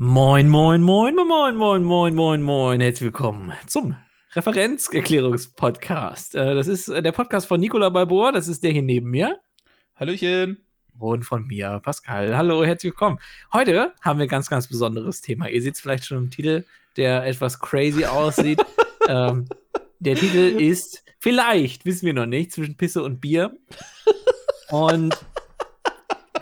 Moin, moin, moin, moin, moin, moin, moin, moin. Herzlich willkommen zum Referenzerklärungspodcast. Äh, Das ist äh, der Podcast von Nicola Balboa, das ist der hier neben mir. Hallöchen. Und von mir, Pascal. Hallo, herzlich willkommen. Heute haben wir ein ganz, ganz besonderes Thema. Ihr seht es vielleicht schon im Titel, der etwas crazy aussieht. ähm, der Titel ist vielleicht, wissen wir noch nicht, zwischen Pisse und Bier. Und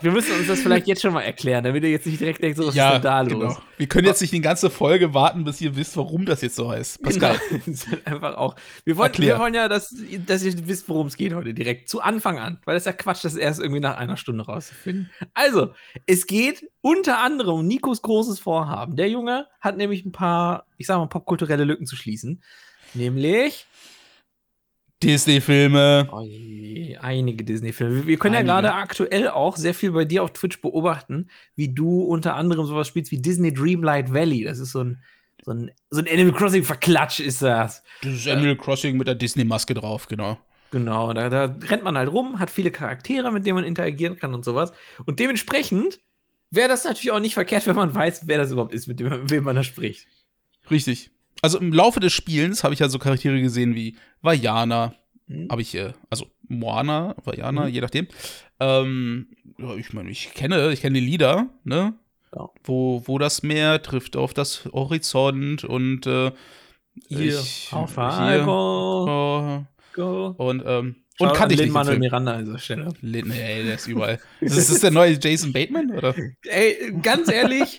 wir müssen uns das vielleicht jetzt schon mal erklären, damit ihr jetzt nicht direkt denkt, so, was ist denn da los? genau. Wir können jetzt nicht die ganze Folge warten, bis ihr wisst, warum das jetzt so heißt. Pascal. Genau. Das ist halt einfach auch. Wir wollen, wir wollen ja, dass, dass ihr wisst, worum es geht heute direkt. Zu Anfang an. Weil das ist ja Quatsch, das erst irgendwie nach einer Stunde rauszufinden. Also, es geht unter anderem um Nikos großes Vorhaben. Der Junge hat nämlich ein paar, ich sag mal, popkulturelle Lücken zu schließen. Nämlich Disney-Filme. oh je, einige Disney-Filme. Wir können Einige. ja gerade aktuell auch sehr viel bei dir auf Twitch beobachten, wie du unter anderem sowas spielst wie Disney Dreamlight Valley. Das ist so ein, so ein, so ein Animal Crossing-Verklatsch ist das. Das ist Animal Crossing mit der Disney-Maske drauf, genau. Genau, da, da rennt man halt rum, hat viele Charaktere, mit denen man interagieren kann und sowas. Und dementsprechend wäre das natürlich auch nicht verkehrt, wenn man weiß, wer das überhaupt ist, mit dem, mit wem man da spricht. Richtig. Also im Laufe des Spielens habe ich ja so Charaktere gesehen wie Vajana, Hm? habe ich, äh, also Moana, Vajana, Mhm. je nachdem. Ähm, ja, ich meine, ich kenne, ich kenne die Lieder, ne? Ja. Wo, wo das Meer trifft auf das Horizont und äh, ich- auf hier, Go, oh, go. und ähm, Schau und kannte ich nicht Manuel. Miranda an dieser Stelle. Lin- Nee, der ist überall. ist das der neue Jason Bateman, oder? Ey, ganz ehrlich,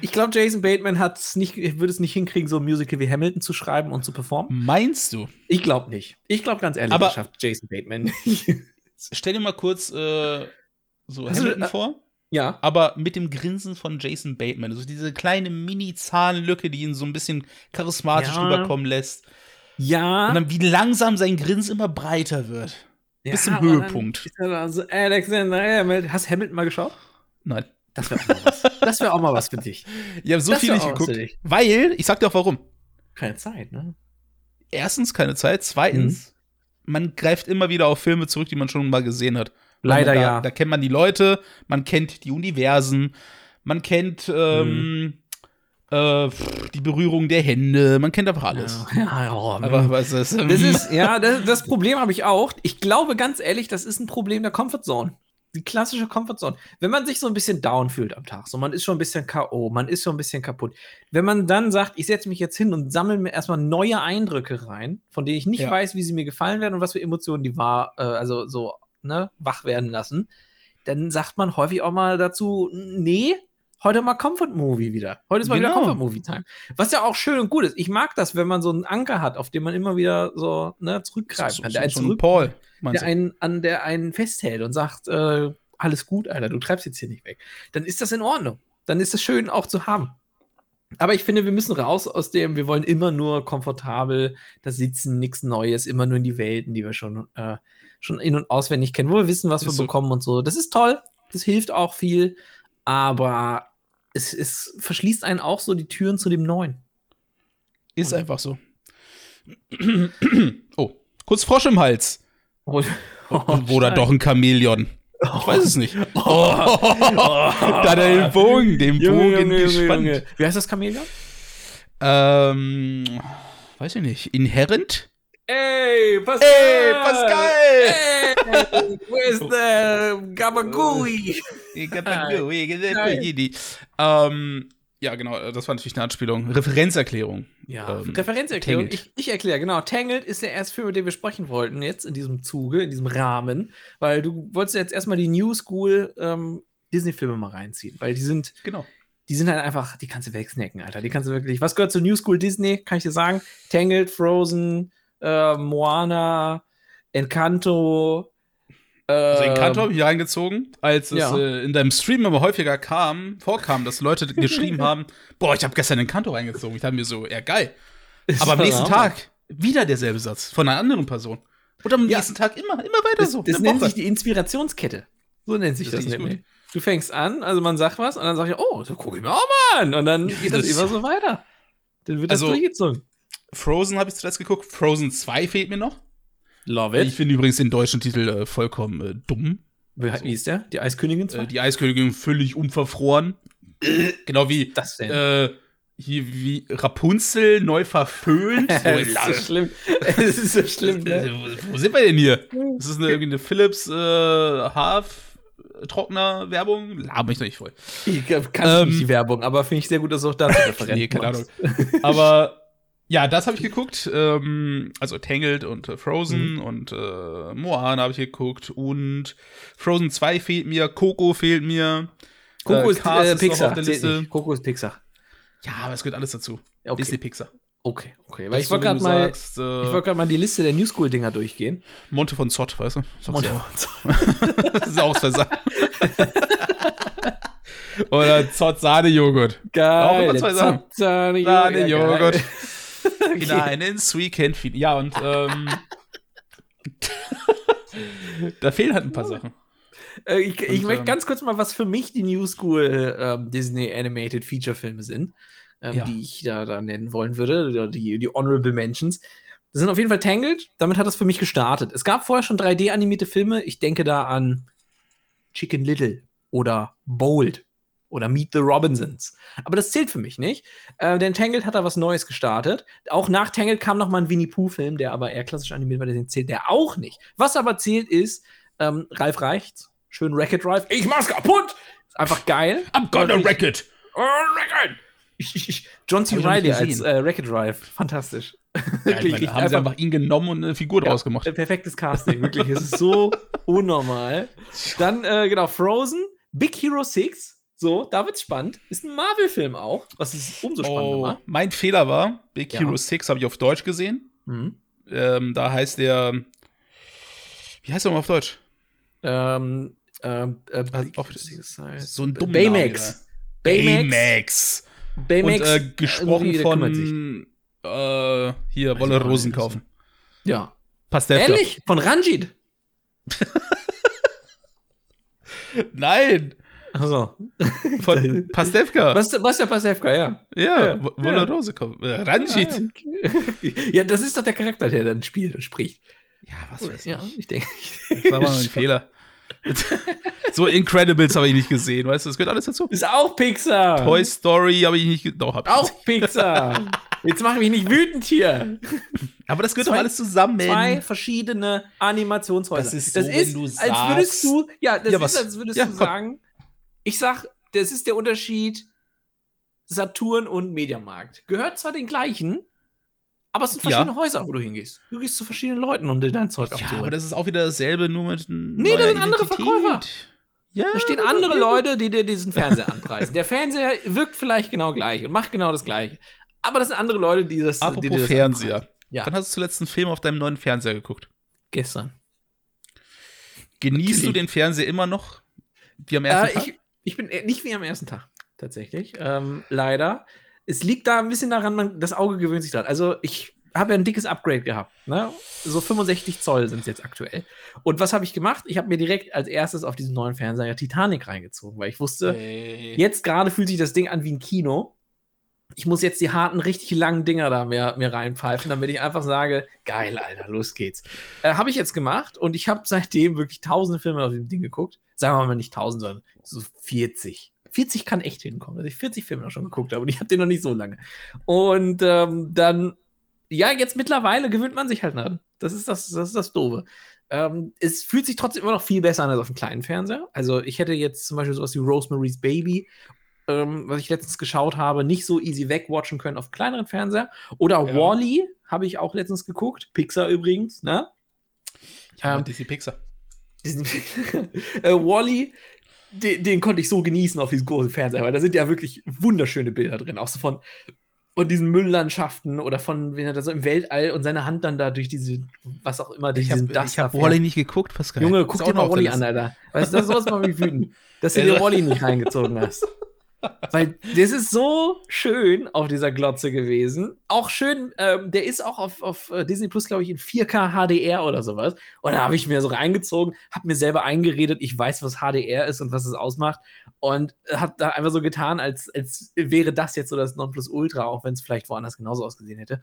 ich glaube, Jason Bateman hat's nicht, würde es nicht hinkriegen, so ein Musical wie Hamilton zu schreiben und zu performen. Meinst du? Ich glaube nicht. Ich glaube ganz ehrlich, Aber- das schafft Jason Bateman nicht. Stell dir mal kurz äh, so Hast du- Hamilton äh, vor, ja. aber mit dem Grinsen von Jason Bateman. Also diese kleine Mini-Zahnlücke, die ihn so ein bisschen charismatisch Ja. rüberkommen lässt. Ja. Und dann wie langsam sein Grinsen immer breiter wird. bis zum Höhepunkt. ist er da so, Alexander Hamilton. Hast du Hamilton mal geschaut? Nein. Das wäre. Das wäre auch mal was für dich. Ich habe so Das viel nicht geguckt. Weil, ich sag dir auch warum. Keine Zeit, ne? Erstens keine Zeit. Zweitens, Mhm. man greift immer wieder auf Filme zurück, die man schon mal gesehen hat. Leider da, ja. Da kennt man die Leute, man kennt die Universen, man kennt ähm, äh, pff, die Berührung der Hände, man kennt einfach alles. Ja, ja, ja. Aber was ist, ähm, Das ist, ja, das, das Problem habe ich auch. Ich glaube ganz ehrlich, das ist ein Problem der Comfort Zone. Die klassische Comfort Zone. Wenn man sich so ein bisschen down fühlt am Tag, so man ist schon ein bisschen K.O., man ist schon ein bisschen kaputt. Wenn man dann sagt, ich setze mich jetzt hin und sammle mir erstmal neue Eindrücke rein, von denen ich nicht Ja. weiß, wie sie mir gefallen werden und was für Emotionen die war, äh, also so, ne, wach werden lassen, dann sagt man häufig auch mal dazu, nee, heute mal Comfort Movie wieder. Heute ist mal wieder Genau. Comfort Movie Time. Was ja auch schön und gut ist. Ich mag das, wenn man so einen Anker hat, auf den man immer wieder so ne, zurückgreifen so, kann. so, einen, so ein Paul, der du? einen, an der einen festhält und sagt, äh, alles gut, Alter, du treibst jetzt hier nicht weg. Dann ist das in Ordnung. Dann ist das schön auch zu haben. Aber ich finde, wir müssen raus aus dem, wir wollen immer nur komfortabel da sitzen, nichts Neues, immer nur in die Welten, die wir schon, äh, schon in- und auswendig kennen, wo wir wissen, was Ist wir so. bekommen und so. Das ist toll, das hilft auch viel, aber es, es verschließt einen auch so die Türen zu dem Neuen. Ist einfach so. oh, kurz Frosch im Hals. Oh, Oder doch ein Chamäleon. Ich weiß es nicht. Oh, da hat er den Bogen, den Bogen gespannt. Wie heißt das Chamäleon? Ähm, weiß ich nicht. Inherent? Ey, Pascal! Ey, Pascal! Ey, where's the Gabagui? ähm, ja, genau, das war natürlich eine Anspielung. Referenzerklärung. Ja, Ähm, Referenzerklärung. Tangled. Ich, ich erkläre, genau. Tangled ist der erste Film, über den wir sprechen wollten, jetzt in diesem Zuge, in diesem Rahmen, weil du wolltest jetzt erstmal die New School ähm, Disney-Filme mal reinziehen, weil die sind, Genau. die sind halt einfach, die kannst du wegsnacken, Alter. Die kannst du wirklich. Was gehört zu New School Disney? Kann ich dir sagen? Tangled, Frozen, äh, Moana, Encanto. Also Encanto habe ich hier reingezogen, als es ja. äh, in deinem Stream immer häufiger kam, vorkam, dass Leute geschrieben haben, boah, ich habe gestern Encanto reingezogen. Ich dachte mir so, ja geil. Aber am nächsten Tag wieder derselbe Satz von einer anderen Person. Und am Ja. nächsten Tag immer, immer weiter Das, so. das nennt sich die Inspirationskette. So nennt sich Das das, nämlich. Du fängst an, also man sagt was und dann sag ich, oh, so gucke ich mir auch mal an. Und dann geht das, Das- immer so weiter. Dann wird das Also- durchgezogen. Frozen habe ich zuletzt geguckt. Frozen 2 fehlt mir noch. Love Ich finde übrigens den deutschen Titel äh, vollkommen äh, dumm. Wie, wie ist der? Die Eiskönigin 2? Äh, die Eiskönigin völlig unverfroren. Genau wie Das denn? äh, hier wie Rapunzel neu verföhnt. So, es ist so schlimm. Es ist so schlimm, ne? Äh, Wo sind wir denn hier? Das ist eine, irgendwie eine Philips äh, Haartrockner-Werbung. Laber mich doch nicht voll. Ich kann Ähm, nicht die Werbung, aber finde ich sehr gut, dass du auch dazu Referenzen Nee, keine machst. Aber ja, das habe ich geguckt. Ähm, also Tangled und äh, Frozen Mhm. und äh, Moana habe ich geguckt. Und Frozen 2 fehlt mir, Coco fehlt mir. Coco Äh, ist äh, ist Pixar. auf der zählt Liste. nicht. Coco ist Pixar. Ja, aber es gehört alles dazu. Ja, Okay, Disney Pixar. okay, okay. Weil Das ich wollte gerade mal, sagst, ich äh, wollte gerade mal die Liste der New School Dinger durchgehen. Monte von Zott, weißt du? Sagst Monte du auch. Das ist auch zwei Sachen. Oder Zott Sahne-Joghurt. Auch Geil. immer zwei Sachen. Sahne, Sahne-Joghurt. Okay. Hinein ins Weekend. Feed. Ja, und ähm, da fehlen halt ein paar Sachen. Äh, ich ich Und, möchte ähm, ganz kurz mal, was für mich die New School ähm, Disney Animated Feature Filme sind, ähm, Ja. die ich da, da nennen wollen würde, die, die Honorable Mentions. Das sind auf jeden Fall Tangled, damit hat das für mich gestartet. Es gab vorher schon 3D-animierte Filme, ich denke da an Chicken Little oder Bold oder Meet the Robinsons. Aber das zählt für mich nicht, äh, denn Tangled hat da was Neues gestartet. Auch nach Tangled kam noch mal ein Winnie Pooh-Film, der aber eher klassisch animiert war, den zählt der auch nicht. Was aber zählt ist, ähm, Ralf Reichts, schön Racket Drive, ich mach's kaputt! Ist einfach geil. I'm gonna wreck it. Oh, John C. Reilly als äh, Racket Drive, fantastisch. Ja, ich Wirklich, meine, haben sie einfach ihn genommen und eine Figur draus gemacht. Perfektes Casting, wirklich. Es ist so unnormal. Dann, äh, genau, Frozen, Big Hero 6. So, da wird's spannend. Ist ein Marvel-Film auch, was es umso spannender Oh, macht. mein Fehler war, Big Ja. Hero 6 habe ich auf Deutsch gesehen. Mhm. Ähm, da heißt der. Wie heißt der mal auf Deutsch? Ähm, ähm, äh, Big Auch Hero 6 heißt- so ein dummer Baymax. Baymax. Baymax. Baymax. Und äh, gesprochen der kümmert sich. von. Äh, hier, Wolle Rosen kaufen. Ja. Pastewka. Ehrlich? Von Ranjit? Nein, Achso. von Pastewka. Was, was der Pasewka, ja. Ja, Ja. Wo- Wolle Ja. Rose kaufen. Äh, Ranjit. Ja, das ist doch der Charakter, der dann spielt und spricht. Ja, was weiß Ja, ich. ich denke. Das war mal ein Fehler. so Incredibles habe ich nicht gesehen, weißt du, das gehört alles dazu. Ist auch Pixar. Toy Story habe ich nicht Doch, hab ich Auch Pixar. Jetzt mach mich nicht wütend hier. Aber das gehört Zwei- doch alles zusammen. Zwei verschiedene Animationshäuser. Das ist so, wenn du als würdest sagst- du, ja, das Ja, ist, als würdest Ja, du sagen, ich sag, das ist der Unterschied Saturn und Mediamarkt. Gehört zwar den gleichen, aber es sind Ja. verschiedene Häuser, wo du hingehst. Du gehst zu verschiedenen Leuten, um dir dein Zeug Ja, abzuholen. aber das ist auch wieder dasselbe, nur mit Nee, da sind andere Verkäufer. Ja, Da stehen andere Leute, die dir diesen Fernseher anpreisen. Der Fernseher wirkt vielleicht genau gleich und macht genau das Gleiche. Aber das sind andere Leute, die das. die Apropos das Fernseher. anpreisen. Ja, Dann hast du zuletzt einen Film auf deinem neuen Fernseher geguckt. gestern. Genießt Natürlich. du den Fernseher immer noch wie am ersten Äh, Tag? ich, ich bin äh, nicht wie am ersten Tag, tatsächlich. Ähm, leider. Es liegt da ein bisschen daran, man, das Auge gewöhnt sich dran. Also, ich habe ja ein dickes Upgrade gehabt. Ne? So 65 Zoll sind es jetzt aktuell. Und was habe ich gemacht? Ich habe mir direkt als erstes auf diesen neuen Fernseher Titanic reingezogen, weil ich wusste, Ey. jetzt gerade fühlt sich das Ding an wie ein Kino. Ich muss jetzt die harten, richtig langen Dinger da mir, mir reinpfeifen, damit ich einfach sage, geil, Alter, los geht's. Äh, habe ich jetzt gemacht und ich habe seitdem wirklich tausende Filme auf dem Ding geguckt. Sagen wir mal nicht tausend, sondern so 40. 40 kann echt hinkommen, dass ich 40 Filme noch schon geguckt habe und ich habe den noch nicht so lange. Und ähm, dann, ja, jetzt mittlerweile gewöhnt man sich halt an. Das ist das, das ist das Doofe. Ähm, es fühlt sich trotzdem immer noch viel besser an als auf dem kleinen Fernseher. Also ich hätte jetzt zum Beispiel sowas wie Rosemary's Baby, ähm, was ich letztens geschaut habe, nicht so easy wegwatchen können auf kleineren Fernseher. Oder Ja. Wall-E habe ich auch letztens geguckt. Pixar übrigens, ne? ja, ähm, DC Pixar. Äh, Wally, den, den konnte ich so genießen auf diesem großen Fernseher, weil da sind ja wirklich wunderschöne Bilder drin, auch so von, von diesen Mülllandschaften oder von, wenn er da so im Weltall und seine Hand dann da durch diese, was auch immer, durch Ich diesen habe hab da Wally fährt. nicht geguckt, Pascal. Junge, Ist guck dir mal Wally an. Alter. Weißt du, das sowas mal wie wütend, dass du dir. Wally nicht reingezogen hast. Weil das ist so schön auf dieser Glotze gewesen. Auch schön, ähm, der ist auch auf, auf äh, Disney Plus, glaube ich, in 4K HDR oder sowas. Und da habe ich mir so reingezogen, habe mir selber eingeredet, ich weiß, was HDR ist und was es ausmacht. Und habe da einfach so getan, als, als wäre das jetzt so das Nonplusultra, auch wenn es vielleicht woanders genauso ausgesehen hätte.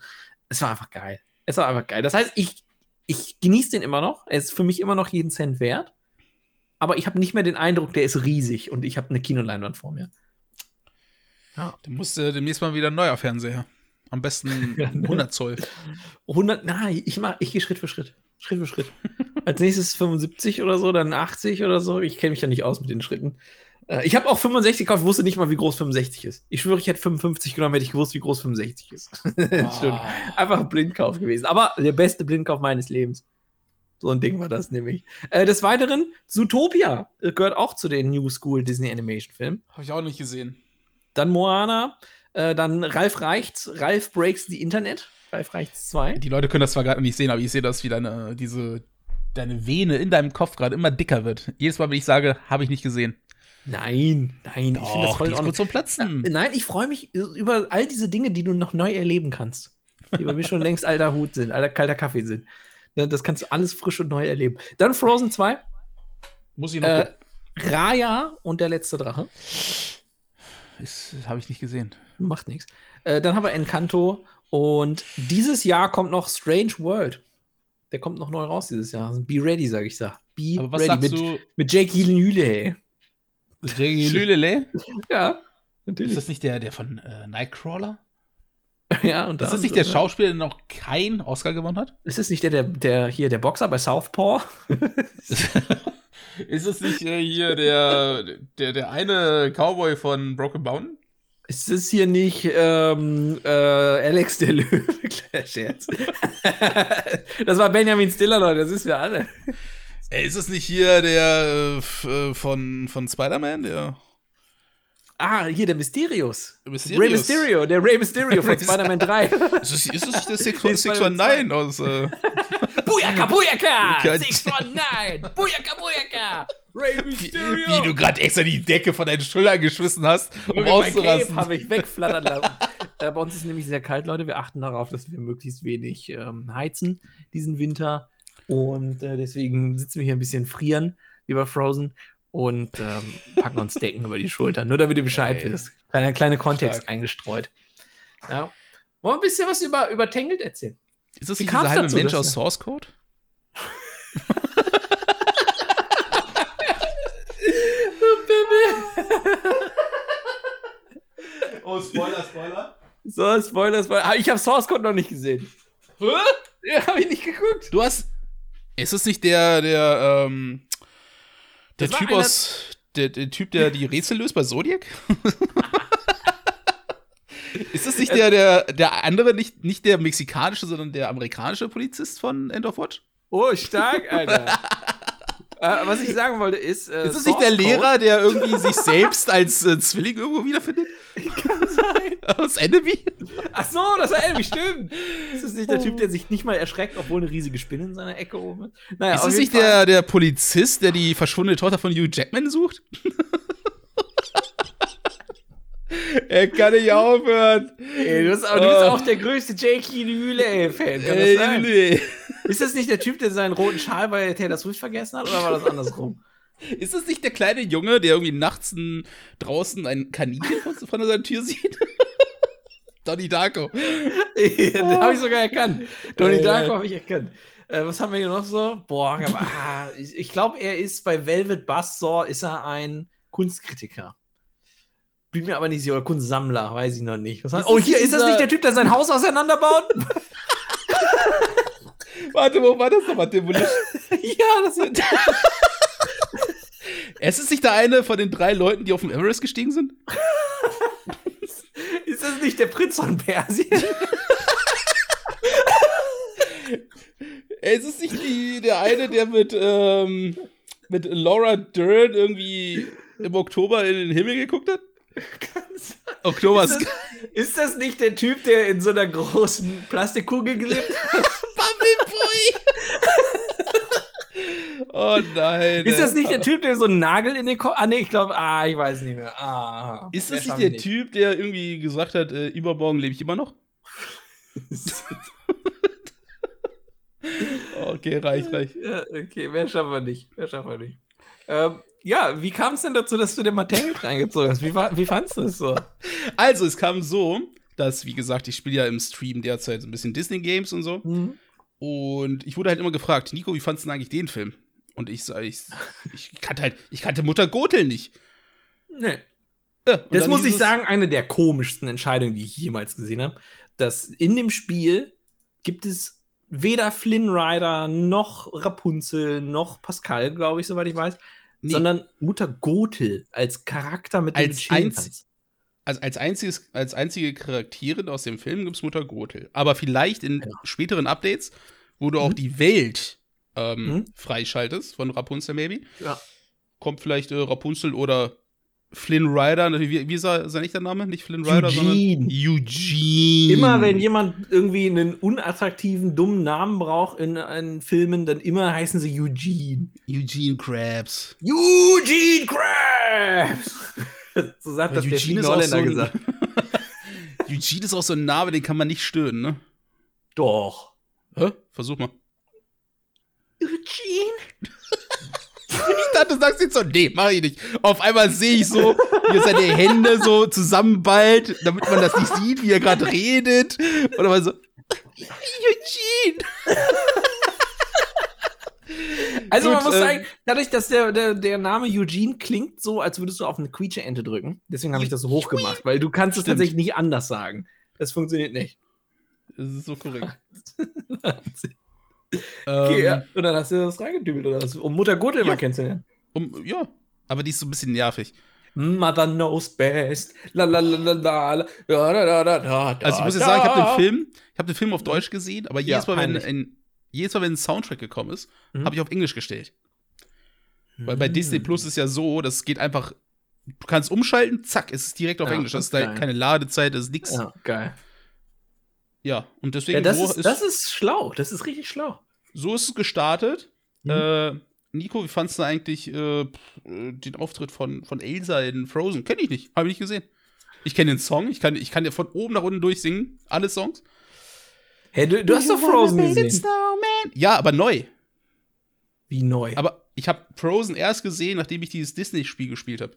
Es war einfach geil. Es war einfach geil. Das heißt, ich, ich genieße den immer noch. Er ist für mich immer noch jeden Cent wert. Aber ich habe nicht mehr den Eindruck, der ist riesig und ich habe eine Kinoleinwand vor mir. Ja. Du musst äh, demnächst mal wieder ein neuer Fernseher. Am besten 100 Zoll. 100, nein, ich, mach, ich gehe Schritt für Schritt. Schritt für Schritt. Als nächstes 75 oder so, dann 80 oder so. Ich kenne mich ja nicht aus mit den Schritten. Äh, ich habe auch 65 gekauft, wusste nicht mal, wie groß 65 ist. Ich schwöre, ich hätte 55 genommen, hätte ich gewusst, wie groß 65 ist. Oh. Einfach ein Blindkauf gewesen. Aber der beste Blindkauf meines Lebens. So ein Ding war das nämlich. Äh, des Weiteren, Zootopia gehört auch zu den New School Disney Animation Filmen. Habe ich auch nicht gesehen. Dann Moana, äh, dann Ralf Reichts, Ralf Breaks the Internet. Ralf Reichts 2. Die Leute können das zwar gerade nicht sehen, aber ich sehe das, wie deine, diese, deine Vene in deinem Kopf gerade immer dicker wird. Jedes Mal, wenn ich sage, habe ich nicht gesehen. Nein, nein, Doch, ich finde das voll die ist zum Platzen. Nein, ich freue mich über all diese Dinge, die du noch neu erleben kannst. Die bei mir schon längst alter Hut sind, alter kalter Kaffee sind. Das kannst du alles frisch und neu erleben. Dann Frozen 2. Muss ich noch. Äh, Raya und der letzte Drache. Habe ich nicht gesehen. Macht nichts. Äh, dann haben wir Encanto und dieses Jahr kommt noch Strange World. Der kommt noch neu raus dieses Jahr. Be ready, sage ich da. Be Aber was ready. sagst mit, du? mit Jake Gyllenhaal. hey. Lülele? Ja, Ist natürlich. das nicht der, der von äh, Nightcrawler? ja, und Ist da- das nicht der Schauspieler, der noch keinen Oscar gewonnen hat? Ist das nicht der, der, der hier, der Boxer bei Southpaw? Ist es nicht äh, hier der, der, der eine Cowboy von Broken Mountain? Ist das hier nicht ähm, äh, Alex der Löwe? Scherz. das war Benjamin Stiller, Leute, das ist wir alle. Ey, ist es nicht hier der äh, äh, von, von Spider-Man, der Ah, hier der Mysterius. Mysterius? Ray Mysterio, der Ray Mysterio von Spider-Man 3. Ist es, ist es der Six Nee, Six One Nine aus äh, Booyaka, Booyaka! Ja, 619! Booyaka, Booyaka! Ray wie, Mysterio! wie du gerade extra die Decke von deinen Schultern geschmissen hast, um auszurasten. habe ich wegflattern lassen. äh, bei uns ist nämlich sehr kalt, Leute. Wir achten darauf, dass wir möglichst wenig ähm, heizen diesen Winter. Und äh, deswegen sitzen wir hier ein bisschen frieren, wie bei Frozen. Und ähm, packen uns Decken über die Schultern. Nur damit ihr Bescheid Geil. wisst. Kleiner, kleine Kontext Stark. eingestreut. Ja. Wollen wir ein bisschen was über, über Tangled erzählen? Ist das Wie nicht dieser halbe dazu, Mensch aus Source Code? Oh, Spoiler, Spoiler. So, Spoiler, Spoiler. Ah, Ich habe Source Code noch nicht gesehen. Hä? Ja, habe ich nicht geguckt. Du hast. Ist es nicht der, der, ähm, der Das Typ aus. Der, der Typ, der die Rätsel löst bei Zodiac? ist das nicht der, der, der andere, nicht, nicht der mexikanische, sondern der amerikanische Polizist von End of Watch? Oh, stark, Alter. äh, was ich sagen wollte ist. Äh, Ist das nicht der Lehrer, der irgendwie sich selbst als äh, Zwilling irgendwo wiederfindet? Kann sein. Aus Enemy? Ach so, das war Elvi, stimmt. Ist das nicht der Typ, der sich nicht mal erschreckt, obwohl eine riesige Spinne in seiner Ecke oben ist? Naja, Ist das nicht der, der Polizist, der die verschwundene Tochter von Hugh Jackman sucht? er kann nicht aufhören. Ey, du, bist, auch- du bist auch der größte J.K. Hüle-Fan. Kann das sein? Ey, Ist das nicht der Typ, der seinen roten Schal bei Taylor Swift vergessen hat, oder war das andersrum? Ist das nicht der kleine Junge, der irgendwie nachts n- draußen ein Kaninchen von, seiner Tür sieht? Donnie Darko. Den habe ich sogar erkannt. Donnie Äh. Darko habe ich erkannt. Äh, was haben wir hier noch so? Boah, aber, ah, ich, ich glaube, er ist bei Velvet Buzzsaw ist er ein Kunstkritiker. Bin mir aber nicht sicher, oder Kunstsammler, weiß ich noch nicht. Oh, hier, ist das nicht der Typ, der sein Haus auseinanderbaut? Warte, wo war das nochmal? Demolition? ja, das ist. Es ist nicht der eine von den drei Leuten, die auf dem Everest gestiegen sind? Ist das nicht der Prinz von Persien? Es ist nicht die, der eine, der mit, ähm, mit Laura Dern irgendwie im Oktober in den Himmel geguckt hat? Oktober Ist das, ist das nicht der Typ, der in so einer großen Plastikkugel gelebt hat? Oh nein. Ist das nicht der Typ, der so einen Nagel in den Kopf. Ah, nee, ich glaube, ah, ich weiß nicht mehr. Ah, Ist wer das nicht der nicht. Typ, der irgendwie gesagt hat, äh, übermorgen lebe ich immer noch? Okay, reicht, reicht. Ja, okay, mehr schaffen wir nicht. Mehr schaffen wir nicht. Ähm, ja, wie kam es denn dazu, dass du den Mattel reingezogen hast? Wie, war, wie fandst du es so? Also, es kam so, dass, wie gesagt, ich spiele ja im Stream derzeit so ein bisschen Disney-Games und so. Mhm. Und ich wurde halt immer gefragt, Nico, wie fandest du denn eigentlich den Film? Und ich ich, ich kannte halt, ich kannte Mutter Gothel nicht. Nee. Ja, und Das muss ich sagen, eine der komischsten Entscheidungen, die ich jemals gesehen habe. Dass in dem Spiel gibt es weder Flynn Rider noch Rapunzel noch Pascal, glaube ich, soweit ich weiß, Nee. sondern Mutter Gothel als Charakter mit dem Als chillen einz-. Also als, einziges, als einzige Charakterin aus dem Film gibt es Mutter Gothel. Aber vielleicht in Ja. späteren Updates, wo du auch Mhm. die Welt ähm, Mhm. freischaltest von Rapunzel maybe, Ja. kommt vielleicht äh, Rapunzel oder Flynn Rider. Wie, wie ist er- sein echter Name? Nicht Flynn Rider, Eugene. sondern Eugene. Immer wenn jemand irgendwie einen unattraktiven, dummen Namen braucht in, in Filmen, dann immer heißen sie Eugene. Eugene Krabs. Eugene Krabs! so sagt das der Eugene Eugene ist auch Holländer so gesagt. Eugene ist auch so ein Name, den kann man nicht stören, ne? Doch. Hä? Versuch mal. Eugene? Ich dachte, du sagst jetzt so, nee, mach ich nicht. Auf einmal sehe ich so, wie er seine Hände so zusammenballt, damit man das nicht sieht, wie er gerade redet. Oder mal so, Eugene. Also man Gut, muss ähm, sagen, dadurch, dass der, der, der Name Eugene klingt so, als würdest du auf eine Quietsche-Ente drücken. Deswegen habe ich das so hoch gemacht, weil du kannst es Stimmt. tatsächlich nicht anders sagen. Das funktioniert nicht. Das ist so korrekt. Okay, Ähm, ja. Und dann hast du das reingedübelt oder was, um Mutter Gothel Ja. mal kennenzulernen. um, ja, aber die ist so ein bisschen nervig. Mother knows best. La la la la la. la. Ja, da, da, da, Also ich muss jetzt sagen, ich habe den Film, ich habe den Film auf Deutsch gesehen, aber Ja, jedes Mal, wenn ein, jedes Mal, wenn ein Soundtrack gekommen ist, Mhm. habe ich auf Englisch gestellt. Weil bei Disney Hm. Plus ist ja so, das geht einfach, du kannst umschalten, zack, es ist direkt auf Ja, Englisch. Das ist da geil. keine Ladezeit, das ist nix. Ja, Ja, und deswegen Ja, das, so, ist, das ist schlau. Das ist richtig schlau. so ist es gestartet. Mhm. Äh, Nico, wie fandst du eigentlich äh, den Auftritt von, von Elsa in Frozen? Kenne ich nicht, habe ich nicht gesehen. Ich kenne den Song, ich kann, ich kann dir von oben nach unten durchsingen, alle Songs. Hey, du, du hast doch Frozen gesehen. Ja, aber neu. Wie neu. Aber ich habe Frozen erst gesehen, nachdem ich dieses Disney-Spiel gespielt habe.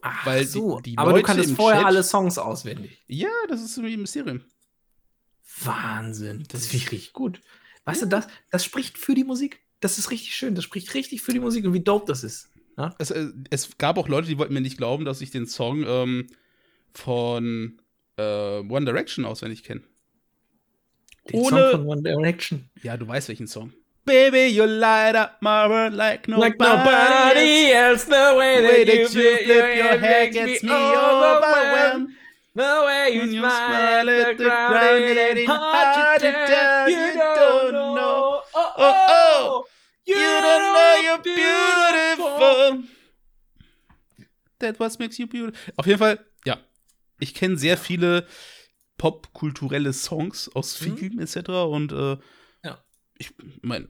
Ach weil so. die- die Aber du Leute kanntest im vorher Chat- alle Songs auswendig. Ja, das ist irgendwie ein Mysterium. Wahnsinn. Das finde ich richtig gut. Weißt du, das, das spricht für die Musik. Das ist richtig schön. Das spricht richtig für die Musik und wie dope das ist. Ja? Es, äh, es gab auch Leute, die wollten mir nicht glauben, dass ich den Song ähm, von äh, One Direction auswendig kenne. Den Ohne- Song von One Direction. Ja, du weißt welchen Song. Baby, you light up my world like nobody. Like nobody else, the way The way that you that you flip your hair makes gets me overwhelmed. The way you you smile at the ground, it ain't hard to tell. You don't know. Oh, Oh, oh. You You don't know you're beautiful. That what makes you beautiful. Auf jeden Fall, ja. Ich kenne sehr viele popkulturelle Songs aus Mhm. Filmen etc. Und äh, Ja. ich meine,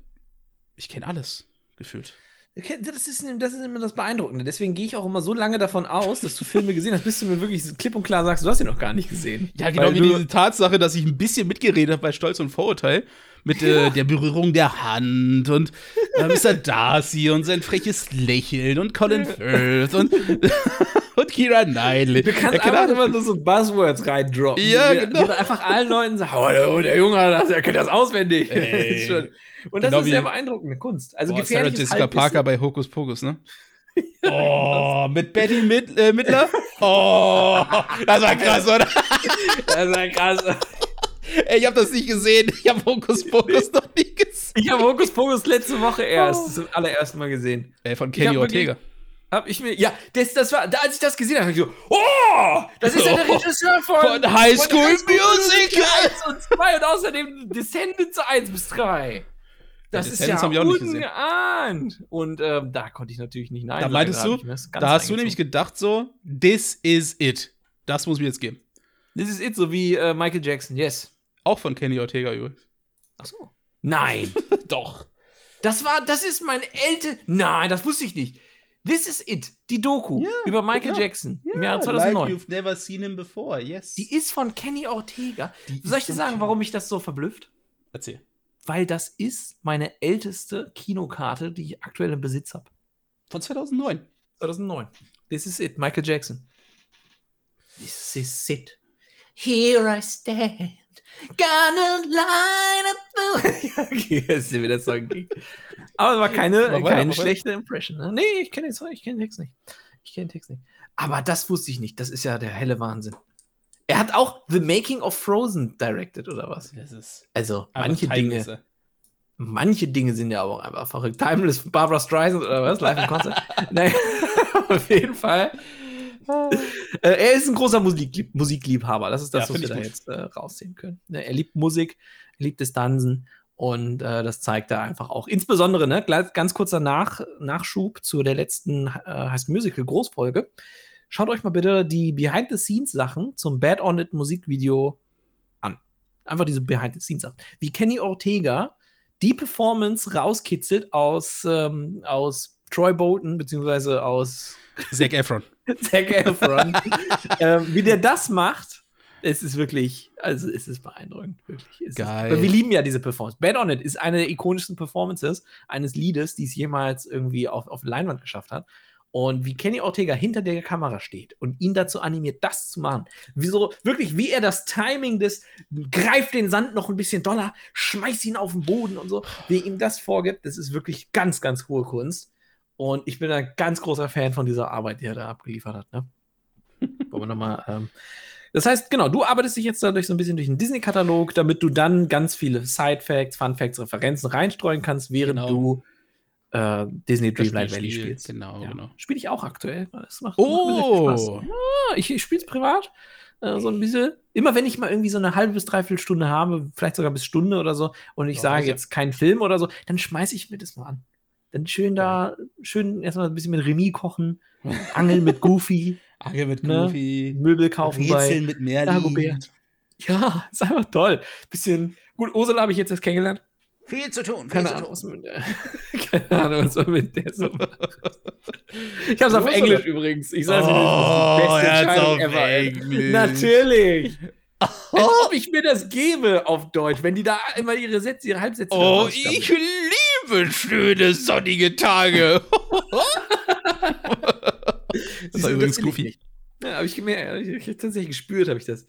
ich kenne alles gefühlt. Das ist, das ist immer das Beeindruckende. Deswegen gehe ich auch immer so lange davon aus, dass du Filme gesehen hast, bis du mir wirklich klipp und klar sagst, du hast sie noch gar nicht gesehen. Ja, genau Weil wie diese Tatsache, dass ich ein bisschen mitgeredet habe bei Stolz und Vorurteil. Mit äh, der Berührung der Hand und äh, Mr. Darcy und sein freches Lächeln und Colin Firth und, und Kira Knightley. Du kannst Ja, einfach immer nur so Buzzwords reindroppen. Ja, die, genau. Die einfach allen Leuten sagen, oh, der, der Junge, das, der kennt das auswendig. Ey. Und das Genau ist sehr beeindruckende Kunst. Also Boah, Sarah Jessica. Parker bei Hokus Pokus, ne? Oh, mit Betty Mid äh, Midler? Oh, das war krass, oder? Das ja krass. Ey, ich hab das nicht gesehen. Ich hab Hokus Pokus noch nie gesehen. Ich habe Hokus Pokus letzte Woche erst Oh. zum allerersten Mal gesehen. Ey, von Kenny Ortega. Hab ich mir, ja, das, das war, da, als ich das gesehen habe, hab ich so, oh, das ist ja der. Regisseur von, Von High School Musical. 1 und 2 und außerdem Descendants 1 bis 3. Das Ja, ist ja hab ich auch nicht gesehen. ungeahnt. Und ähm, da konnte ich natürlich nicht nein Da meintest du, Da hast du nämlich gedacht so, this is it. Das muss mir jetzt geben. Das ist it, so wie äh, Michael Jackson, yes. Auch von Kenny Ortega übrigens. Ach so. Nein. Doch. Das war, das ist mein älte. Nein, das wusste ich nicht. This is it, die Doku Ja, über Michael ja. Jackson im Jahr 2009. you've never seen him before, yes. Die ist von Kenny Ortega. Die Soll ich dir sagen, warum mich das so verblüfft? Erzähl. Weil das ist meine älteste Kinokarte, die ich aktuell im Besitz habe. Von 2009. 2009. This is it, Michael Jackson. This is it. Here I stand. Gonna line up the. okay, jetzt ist wieder Song. Aber es war keine, weiter, keine weiter. schlechte Impression. Ne? Nee, ich kenne den Song, ich kenne den Text nicht. Ich kenne den Text nicht. Aber das wusste ich nicht. Das ist ja der helle Wahnsinn. Er hat auch The Making of Frozen directed, oder was? Das ist Also, manche Dinge, manche Dinge sind ja aber auch einfach verrückt. Timeless, Barbara Streisand oder was? Live im Konzert? Nein, auf jeden Fall. Äh, er ist ein großer Musiklieb Musikliebhaber. Das ist das, Ja, was wir da gut. jetzt äh, raussehen können. Ne, Er liebt Musik, er liebt Distanzen und äh, das zeigt er einfach auch. Insbesondere, ne, ganz kurzer Nach Nachschub zu der letzten äh, School Musical Großfolge. Schaut euch mal bitte die Behind-the-Scenes-Sachen zum Bad On It Musikvideo an. Einfach diese Behind-the-Scenes-Sachen. Wie Kenny Ortega die Performance rauskitzelt aus, ähm, aus Troy Bolton, beziehungsweise aus Zac Efron. Zac Efron. ähm, wie der das macht, es ist wirklich, also es ist beeindruckend, wirklich. Es Geil. Ist, wir lieben ja diese Performance. Bad On It ist eine der ikonischsten Performances eines Liedes, die es jemals irgendwie auf, auf Leinwand geschafft hat. Und wie Kenny Ortega hinter der Kamera steht und ihn dazu animiert, das zu machen. Wieso, wirklich, wie er das Timing des, greift den Sand noch ein bisschen doller, schmeißt ihn auf den Boden und so, wie ihm das vorgibt, das ist wirklich ganz, ganz hohe Kunst. Und ich bin ein ganz großer Fan von dieser Arbeit, die er da abgeliefert hat. Ne? Wollen wir nochmal. Ähm, das heißt, genau, du arbeitest dich jetzt dadurch so ein bisschen durch den Disney-Katalog, damit du dann ganz viele Side-Facts, Fun-Facts, Referenzen reinstreuen kannst, während Genau. du äh, Disney Dreamlight Spiel Valley spielt, spielst. genau, genau. Spiele ich auch aktuell. Das macht, Oh! macht Spaß. Ja, ich, ich spiele es privat. Äh, so ein bisschen. Immer wenn ich mal irgendwie so eine halbe bis dreiviertel Stunde habe, vielleicht sogar bis Stunde oder so, und ich Ja, sage ist ja- jetzt keinen Film oder so, dann schmeiße ich mir das mal an. Dann schön da, schön erstmal ein bisschen mit Remy kochen, angeln mit Goofy, Angel mit Ne? Goofy. Möbel kaufen bei Rätseln mit Merlin. Ja, ist einfach toll. Bisschen, gut, Ursula habe ich jetzt erst kennengelernt. Viel zu tun. Viel Keine zu Ahnung, tun. keine Ahnung, was man mit der so macht. Ich habe es auf. Englisch übrigens. Ich sage Oh, das ist die er beste Entscheidung auf ever. Englisch. Natürlich. Als ob ich mir das gebe auf Deutsch, wenn die da immer ihre Sätze, ihre Halbsätze Oh, ich liebe schöne sonnige Tage. Du, war übrigens Goofy. Ja, habe ich gemerkt. Ich, ich, tatsächlich gespürt, habe ich das.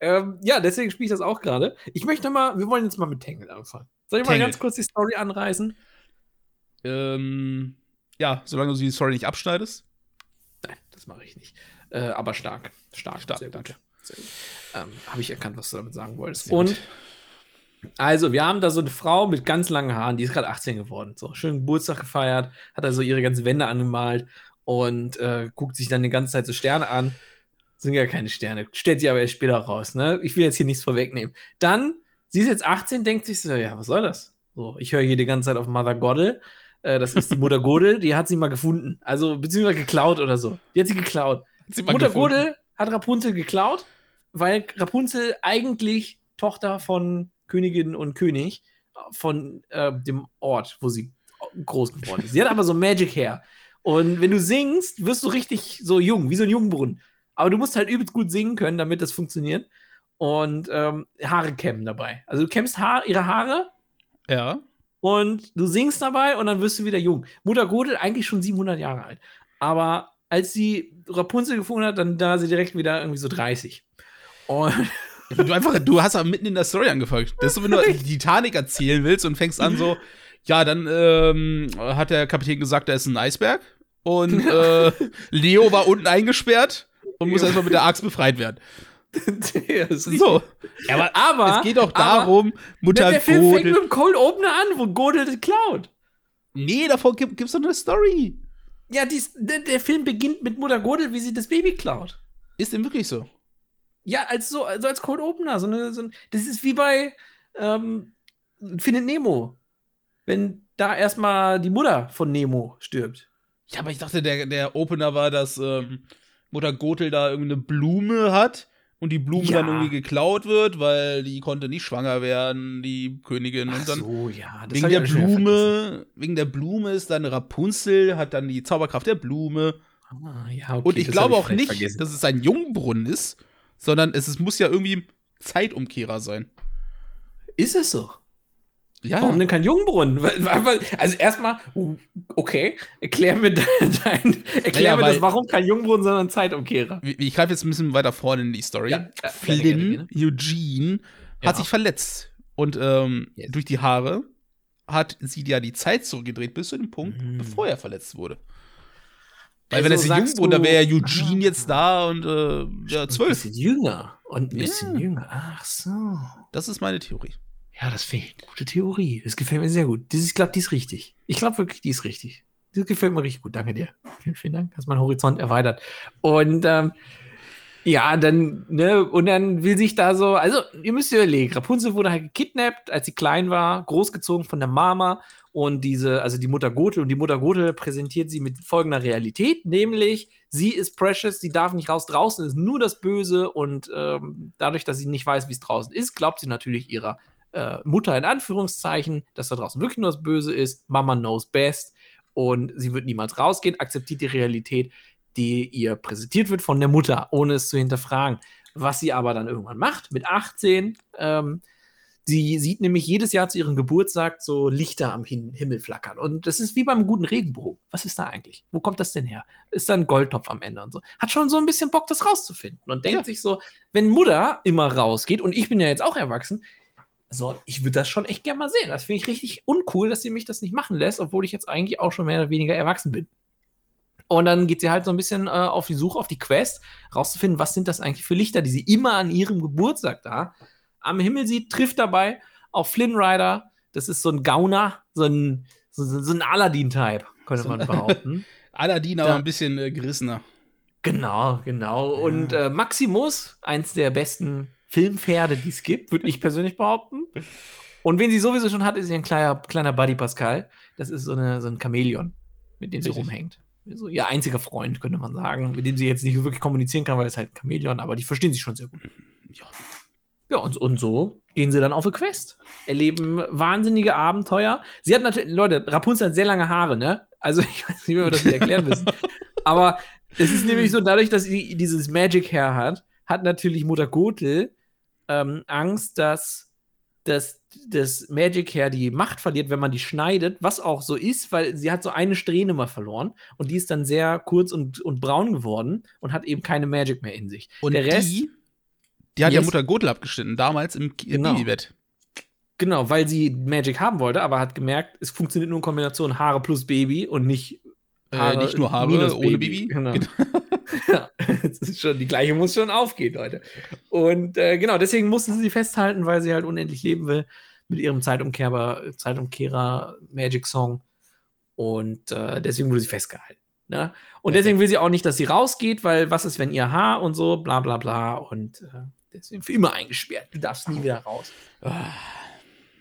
Ähm, ja, deswegen spiele ich das auch gerade. Ich möchte mal, wir wollen jetzt mal mit Tangle anfangen. Soll ich mal Tangled. ganz kurz die Story anreißen? ähm, ja, solange du die Story nicht abschneidest. Nein, das mache ich nicht. Äh, aber stark. Stark. Stark, Sehr gut. danke. Sehr gut. Ähm, habe ich erkannt, was du damit sagen wolltest. Und also, wir haben da so eine Frau mit ganz langen Haaren, die ist gerade 18 geworden. So, schön Geburtstag gefeiert, hat also ihre ganzen Wände angemalt und äh, guckt sich dann die ganze Zeit so Sterne an. Sind ja keine Sterne. Stellt sie aber erst später raus. Ne? Ich will jetzt hier nichts vorwegnehmen. Dann, sie ist jetzt 18, denkt sich so, ja, was soll das? So, ich höre hier die ganze Zeit auf Mother Goddel. Äh, das ist die Mutter Godel, die hat sie mal gefunden. Also, beziehungsweise geklaut oder so. Die hat sie geklaut. Hat sie Mutter gefunden. Godel hat Rapunzel geklaut, weil Rapunzel eigentlich Tochter von Königin und König von äh, dem Ort, wo sie groß geworden ist. Sie hat aber so Magic Hair. Und wenn du singst, wirst du richtig so jung, wie so ein Jungbrunnen. Aber du musst halt übelst gut singen können, damit das funktioniert. Und ähm, Haare kämmen dabei. Also du kämmst Haar, ihre Haare Ja. und du singst dabei und dann wirst du wieder jung. Mutter Godel eigentlich schon 700 Jahre alt. Aber als sie Rapunzel gefunden hat, dann da war sie direkt wieder irgendwie so 30. Und Du einfach, du hast aber mitten in der Story angefangen. Das ist so, wenn du die Titanic erzählen willst und fängst an so, ja, dann ähm, hat der Kapitän gesagt, da ist ein Eisberg. Und äh, Leo war unten eingesperrt und muss erstmal mit der Axt befreit werden. So. Ja, aber Aber es geht aber- darum, Mutter der Film fängt mit dem Cold Opener an, wo Godel das klaut. Nee, davor gibt, gibt's doch eine Story. Ja, dies, der, der Film beginnt mit Mutter Godel, wie sie das Baby klaut. Ist denn wirklich so? Ja, als so also als Cold Opener. So eine, so ein, das ist wie bei ähm, Findet Nemo. Wenn da erstmal die Mutter von Nemo stirbt. Ja, aber ich dachte, der, der Opener war, dass ähm, Mutter Gothel da irgendeine Blume hat und die Blume Ja. dann irgendwie geklaut wird, weil die konnte nicht schwanger werden, die Königin. Ach und dann so, ja. das wegen der. Blume, wegen der Blume ist dann Rapunzel, hat dann die Zauberkraft der Blume. Ah, ja, okay, und ich glaube auch nicht, vergessen. dass es ein Jungbrunnen ist, sondern es, es muss ja irgendwie Zeitumkehrer sein. Ist es so? Ja. Warum denn kein Jungbrunnen? Also erstmal, okay, erklär mir dein, erklär Naja, mir das, warum kein Jungbrunnen, sondern Zeitumkehrer. Ich greife jetzt ein bisschen weiter vorne in die Story. Ja, Flynn, gerne, gerne, Eugene, Ja. hat sich verletzt. Und ähm, Yes. durch die Haare hat sie ja die Zeit zurückgedreht bis zu dem Punkt, Mhm. bevor er verletzt wurde. Weil wenn Also das jung wurde, dann wäre ja Eugene jetzt da und äh, ja, Ein zwölf. bisschen jünger. Und ein Ja. bisschen jünger. Ach so. Das ist meine Theorie. Ja, das finde ich eine gute Theorie. Das gefällt mir sehr gut. Das, ich glaube, die ist richtig. Ich glaube wirklich, die ist richtig. Das gefällt mir richtig gut. Danke dir. Vielen, vielen Dank. Hast meinen Horizont erweitert. Und ähm, ja, dann, ne, und dann will sich da so, also ihr müsst ihr überlegen, Rapunzel wurde halt gekidnappt, als sie klein war, großgezogen von der Mama und diese, also die Mutter Gothel und die Mutter Gothel präsentiert sie mit folgender Realität, nämlich sie ist precious, sie darf nicht raus, draußen ist nur das Böse und ähm, dadurch, dass sie nicht weiß, wie es draußen ist, glaubt sie natürlich ihrer äh, Mutter in Anführungszeichen, dass da draußen wirklich nur das Böse ist, Mama knows best und sie wird niemals rausgehen, akzeptiert die Realität, die ihr präsentiert wird von der Mutter, ohne es zu hinterfragen. Was sie aber dann irgendwann macht, mit 18, ähm, sie sieht nämlich jedes Jahr zu ihrem Geburtstag so Lichter am Hin Himmel flackern. Und das ist wie beim guten Regenbogen. Was ist da eigentlich? Wo kommt das denn her? Ist da ein Goldtopf am Ende und so? Hat schon so ein bisschen Bock, das rauszufinden. Und denkt Ja. sich so, wenn Mutter immer rausgeht, und ich bin ja jetzt auch erwachsen, so, ich würde das schon echt gerne mal sehen. Das finde ich richtig uncool, dass sie mich das nicht machen lässt, obwohl ich jetzt eigentlich auch schon mehr oder weniger erwachsen bin. Und dann geht sie halt so ein bisschen äh, auf die Suche, auf die Quest, rauszufinden, was sind das eigentlich für Lichter, die sie immer an ihrem Geburtstag da am Himmel sieht, trifft dabei auf Flynn Rider. Das ist so ein Gauner, so ein, so, so ein Aladdin-Type, könnte So man behaupten. Aladdin Da- aber ein bisschen äh, gerissener. Genau, genau. Und äh, Maximus, eins der besten Filmpferde, die es gibt, würde ich persönlich behaupten. Und wen sie sowieso schon hat, ist ihr ein kleiner, kleiner Buddy Pascal. Das ist so, eine, so ein Chamäleon, mit dem sie Richtig. rumhängt. So ihr einziger Freund, könnte man sagen, mit dem sie jetzt nicht wirklich kommunizieren kann, weil es halt ein Chamäleon, aber die verstehen sich schon sehr gut. Ja. Ja, und, und so gehen sie dann auf eine Quest. Erleben wahnsinnige Abenteuer. Sie hat natürlich, Leute, Rapunzel hat sehr lange Haare, ne? Also, ich weiß nicht, wie wir das erklären müssen. Aber es ist nämlich so, dadurch, dass sie dieses Magic Hair hat, hat natürlich Mutter Gothel ähm, Angst, dass, dass das Magic Hair die Macht verliert, wenn man die schneidet, was auch so ist, weil sie hat so eine Strähne mal verloren und die ist dann sehr kurz und, und braun geworden und hat eben keine Magic mehr in sich. Und Der Rest- die, die hat ja Yes. Mutter Gothel abgeschnitten, damals im Genau. Babybett. Genau, weil sie Magic haben wollte, aber hat gemerkt, es funktioniert nur in Kombination Haare plus Baby und nicht Äh, nicht nur Haare ohne Baby. Genau. ja, das ist schon, die gleiche muss schon aufgehen, Leute. Und äh, genau, deswegen mussten sie sie festhalten, weil sie halt unendlich leben will mit ihrem Zeitumkehrer, Zeitumkehrer Magic Song. Und äh, deswegen wurde sie festgehalten. Ne? Und deswegen will sie auch nicht, dass sie rausgeht, weil was ist, wenn ihr Haar und so, bla bla bla. Und deswegen für immer eingesperrt. Du darfst nie wieder raus.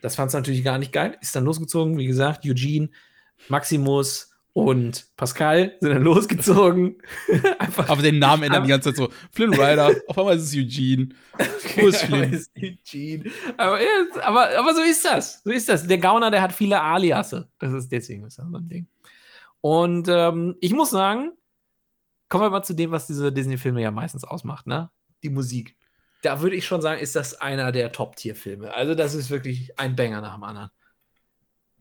Das fand es natürlich gar nicht geil. Ist dann losgezogen, wie gesagt, Eugene, Maximus und Pascal sind dann losgezogen. Einfach Aber den Namen ändern die ganze Zeit so. Flynn Rider, auf einmal ist es Eugene. Wo ist aber Flynn? ist Eugene. Aber, ja, aber, aber so ist das. So ist das. Der Gauner, der hat viele Aliasse. Das ist deswegen ist das so ein Ding. Und ähm, ich muss sagen, kommen wir mal zu dem, was diese Disney-Filme ja meistens ausmacht, ne? Die Musik. Da würde ich schon sagen, ist das einer der Top-Tier-Filme. Also, das ist wirklich ein Banger nach dem anderen.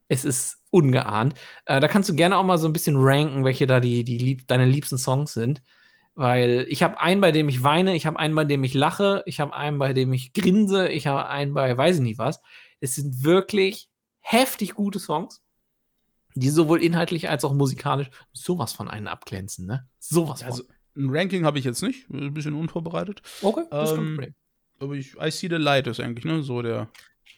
Es ist ungeahnt. Äh, da kannst du gerne auch mal so ein bisschen ranken, welche da die, die lieb deine liebsten Songs sind. Weil ich habe einen, bei dem ich weine, ich habe einen, bei dem ich lache, ich habe einen, bei dem ich grinse, ich habe einen bei weiß ich nicht was. Es sind wirklich heftig gute Songs, die sowohl inhaltlich als auch musikalisch sowas von einen abglänzen, ne? Sowas von. Also, ein Ranking habe ich jetzt nicht, ein bisschen unvorbereitet. okay, das kein ähm, Problem. Aber ich, I See the Light ist eigentlich, ne, so der,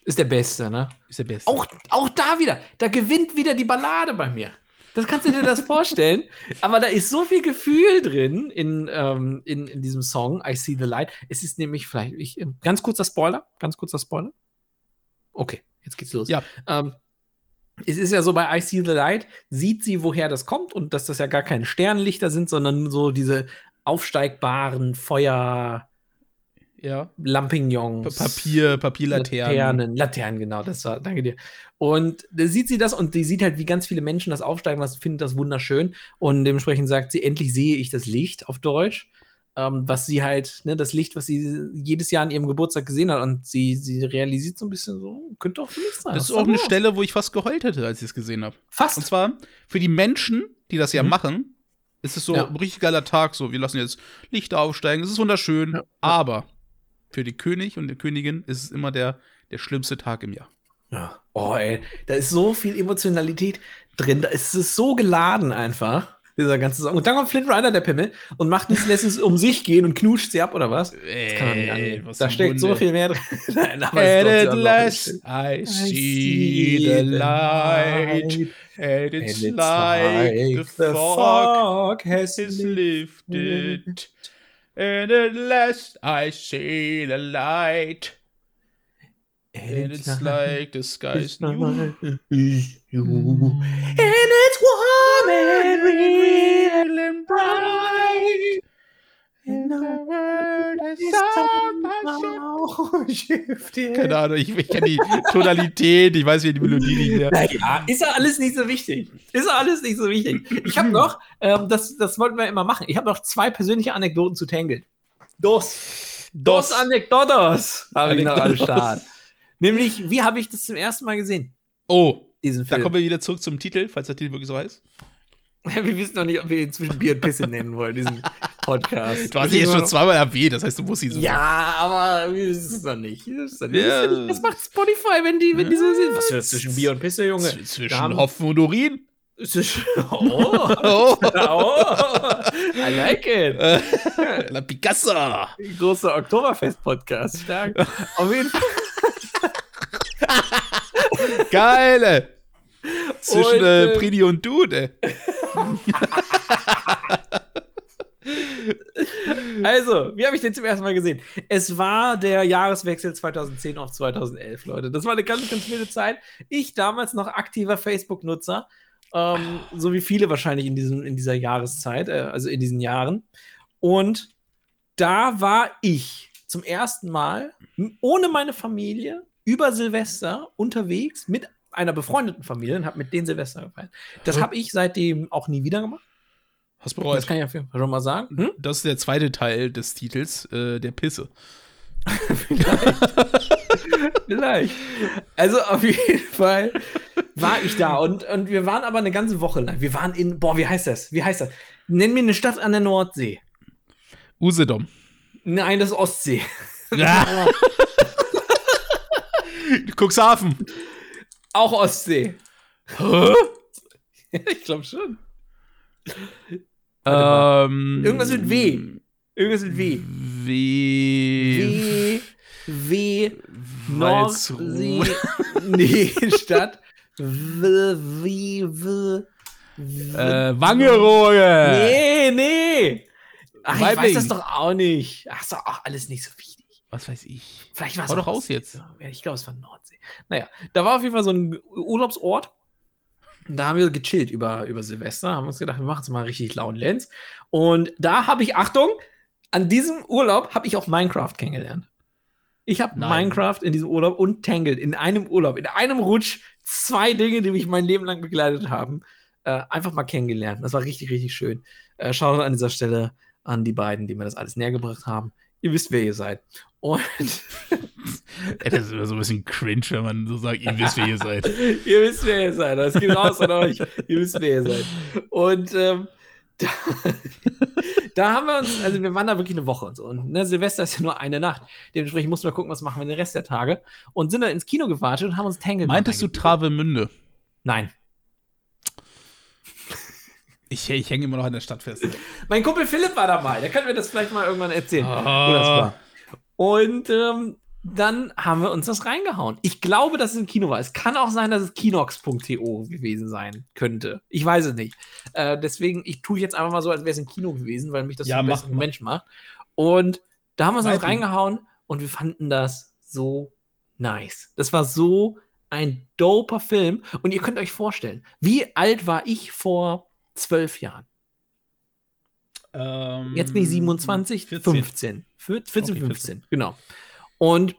Ist der Beste, ne? ist der Beste. Auch, auch da wieder, da gewinnt wieder die Ballade bei mir. Das kannst du dir das vorstellen. Aber da ist so viel Gefühl drin in, ähm, in, in diesem Song, I See the Light. Es ist nämlich vielleicht, ich, ganz kurzer Spoiler, ganz kurzer Spoiler. Okay, jetzt geht's los. Ja. Ähm, es ist ja so bei I See the Light, sieht sie, woher das kommt und dass das ja gar keine Sternlichter sind, sondern nur so diese aufsteigbaren Feuer ja. Lampignons. Pa- Papier, Papierlaternen. Laternen, Laternen, genau, das war, danke dir. Und da sieht sie das und die sieht halt, wie ganz viele Menschen das aufsteigen, was findet das wunderschön. Und dementsprechend sagt sie, endlich sehe ich das Licht auf Deutsch. Ähm, was sie halt, ne, das Licht, was sie jedes Jahr an ihrem Geburtstag gesehen hat. Und sie, sie realisiert so ein bisschen so, könnte auch für mich sein. Das ist auch eine? Stelle, wo ich fast geheult hätte, als ich es gesehen habe. Fast. Und zwar für die Menschen, die das ja Mhm. machen, ist es so Ja. ein richtig geiler Tag. So, wir lassen jetzt Lichter aufsteigen. Es ist wunderschön. Ja. Aber für die König und die Königin ist es immer der, der schlimmste Tag im Jahr. Ja. Oh, ey, da ist so viel Emotionalität drin. Da ist es so geladen einfach. Dieser ganze Song. Und dann kommt Flint Rider, der Pimmel, und macht es, lässt es um sich gehen und knutscht sie ab, oder was? Das kann man nicht angehen. Da steckt so viel mehr drin. Nein, aber And at last I see the light, and it's like the fog has lifted. And at last I see the light, and it's like the sky's new. you. And it's and real and bright. And the world has somehow shifted. Keine Ahnung, ich, ich kenne die Tonalität, ich weiß, wie die Melodie nicht mehr. Naja, ist ja alles nicht so wichtig. Ist ja alles nicht so wichtig. Ich habe noch, ähm, das, das wollten wir immer machen, ich habe noch zwei persönliche Anekdoten zu Tangled. Dos. Dos Anekdotos habe ich noch am. Start. Nämlich, wie habe ich das zum ersten Mal gesehen? Oh, Diesen da Film. kommen wir wieder zurück zum Titel, falls der Titel wirklich so heißt. wir wissen noch nicht, ob wir ihn zwischen Bier und Pisse nennen wollen, diesen Podcast. Du hast ihn jetzt schon zweimal erwähnt, das heißt, du musst ihn so Ja, aber wir wissen es noch nicht. Es noch nicht. Ja. Das ist Das macht Spotify, wenn die, wenn die so sind. Was für zwischen Bier und Pisse, Junge? Z- Zwischen Hopfen und Urin. Zwischen- Oh, Oh, oh, I like it. La Picasso. Großer Oktoberfest-Podcast. Stark. Auf jeden Fall. Geile. Zwischen Und, äh, äh, Pridi und Dude. Also, wie habe ich den zum ersten Mal gesehen? Es war der Jahreswechsel 2010 auf 2011, Leute. Das war eine ganz, ganz wilde Zeit. Ich damals noch aktiver Facebook-Nutzer, ähm, so wie viele wahrscheinlich in, diesem, in dieser Jahreszeit, äh, also in diesen Jahren. Und da war ich zum ersten Mal ohne meine Familie über Silvester unterwegs mit einer befreundeten Familie und habe mit denen Silvester gefeiert. Das habe ich seitdem auch nie wieder gemacht. Hast bereut. Das kann ich auf jeden Fall schon mal sagen. Hm? Das ist der zweite Teil des Titels, äh, der Pisse. Vielleicht. Also auf jeden Fall war ich da und, und wir waren aber eine ganze Woche lang. Wir waren in, boah, wie heißt das? Wie heißt das? Nenn mir eine Stadt an der Nordsee. Usedom. Nein, das ist Ostsee. Ja. Cuxhaven. Auch Ostsee. Ich glaube schon. Ähm, Irgendwas mit W. Irgendwas mit W. W. W. W. Nordsee. Nee, Stadt. W. W. W. w Äh, Wangerooge. Nee, nee. Ach, ich weiß das doch auch nicht. Ach, ist doch auch alles nicht so wichtig. Was weiß ich. Vielleicht war es Hau doch raus jetzt. Ich glaube, es war Nordsee. Naja, da war auf jeden Fall so ein Urlaubsort. Und Da haben wir gechillt über, über Silvester, haben uns gedacht, wir machen es mal richtig laut Lenz. Und da habe ich, Achtung, an diesem Urlaub habe ich auch Minecraft kennengelernt. Ich habe. Minecraft in diesem Urlaub und Tangled in einem Urlaub, in einem Rutsch, zwei Dinge, die mich mein Leben lang begleitet haben, äh, einfach mal kennengelernt. Das war richtig, richtig schön. Äh, Schaut an dieser Stelle an die beiden, die mir das alles näher gebracht haben. Ihr wisst, wer ihr seid. Und Ey, das ist immer so ein bisschen cringe, wenn man so sagt, ihr wisst, wer ihr seid. ihr wisst, wer ihr seid. Das geht raus an euch. Ihr wisst, wer ihr seid. Und ähm, da, da haben wir uns, also wir waren da wirklich eine Woche und so. Und ne, Silvester ist ja nur eine Nacht. Dementsprechend mussten wir gucken, was machen wir den Rest der Tage. Und sind dann ins Kino gewartet und haben uns Tangle Meintest du Travemünde? Nein. Ich, ich hänge immer noch an der Stadt fest. Mein Kumpel Philipp war dabei. Der kann mir das vielleicht mal irgendwann erzählen. Ah. wo das war. Und ähm, dann haben wir uns das reingehauen. Ich glaube, dass es im Kino war. Es kann auch sein, dass es kinox.to gewesen sein könnte. Ich weiß es nicht. Äh, deswegen, ich tue jetzt einfach mal so, als wäre es im Kino gewesen, weil mich das Ja, zum mal. Mensch macht. Und da haben wir uns das reingehauen und wir fanden das so nice. Das war so ein doper Film. Und ihr könnt euch vorstellen, wie alt war ich vor zwölf Jahren? Ähm, Jetzt bin ich 27, 14. 15. Vier- 14, Okay, 15, genau. Und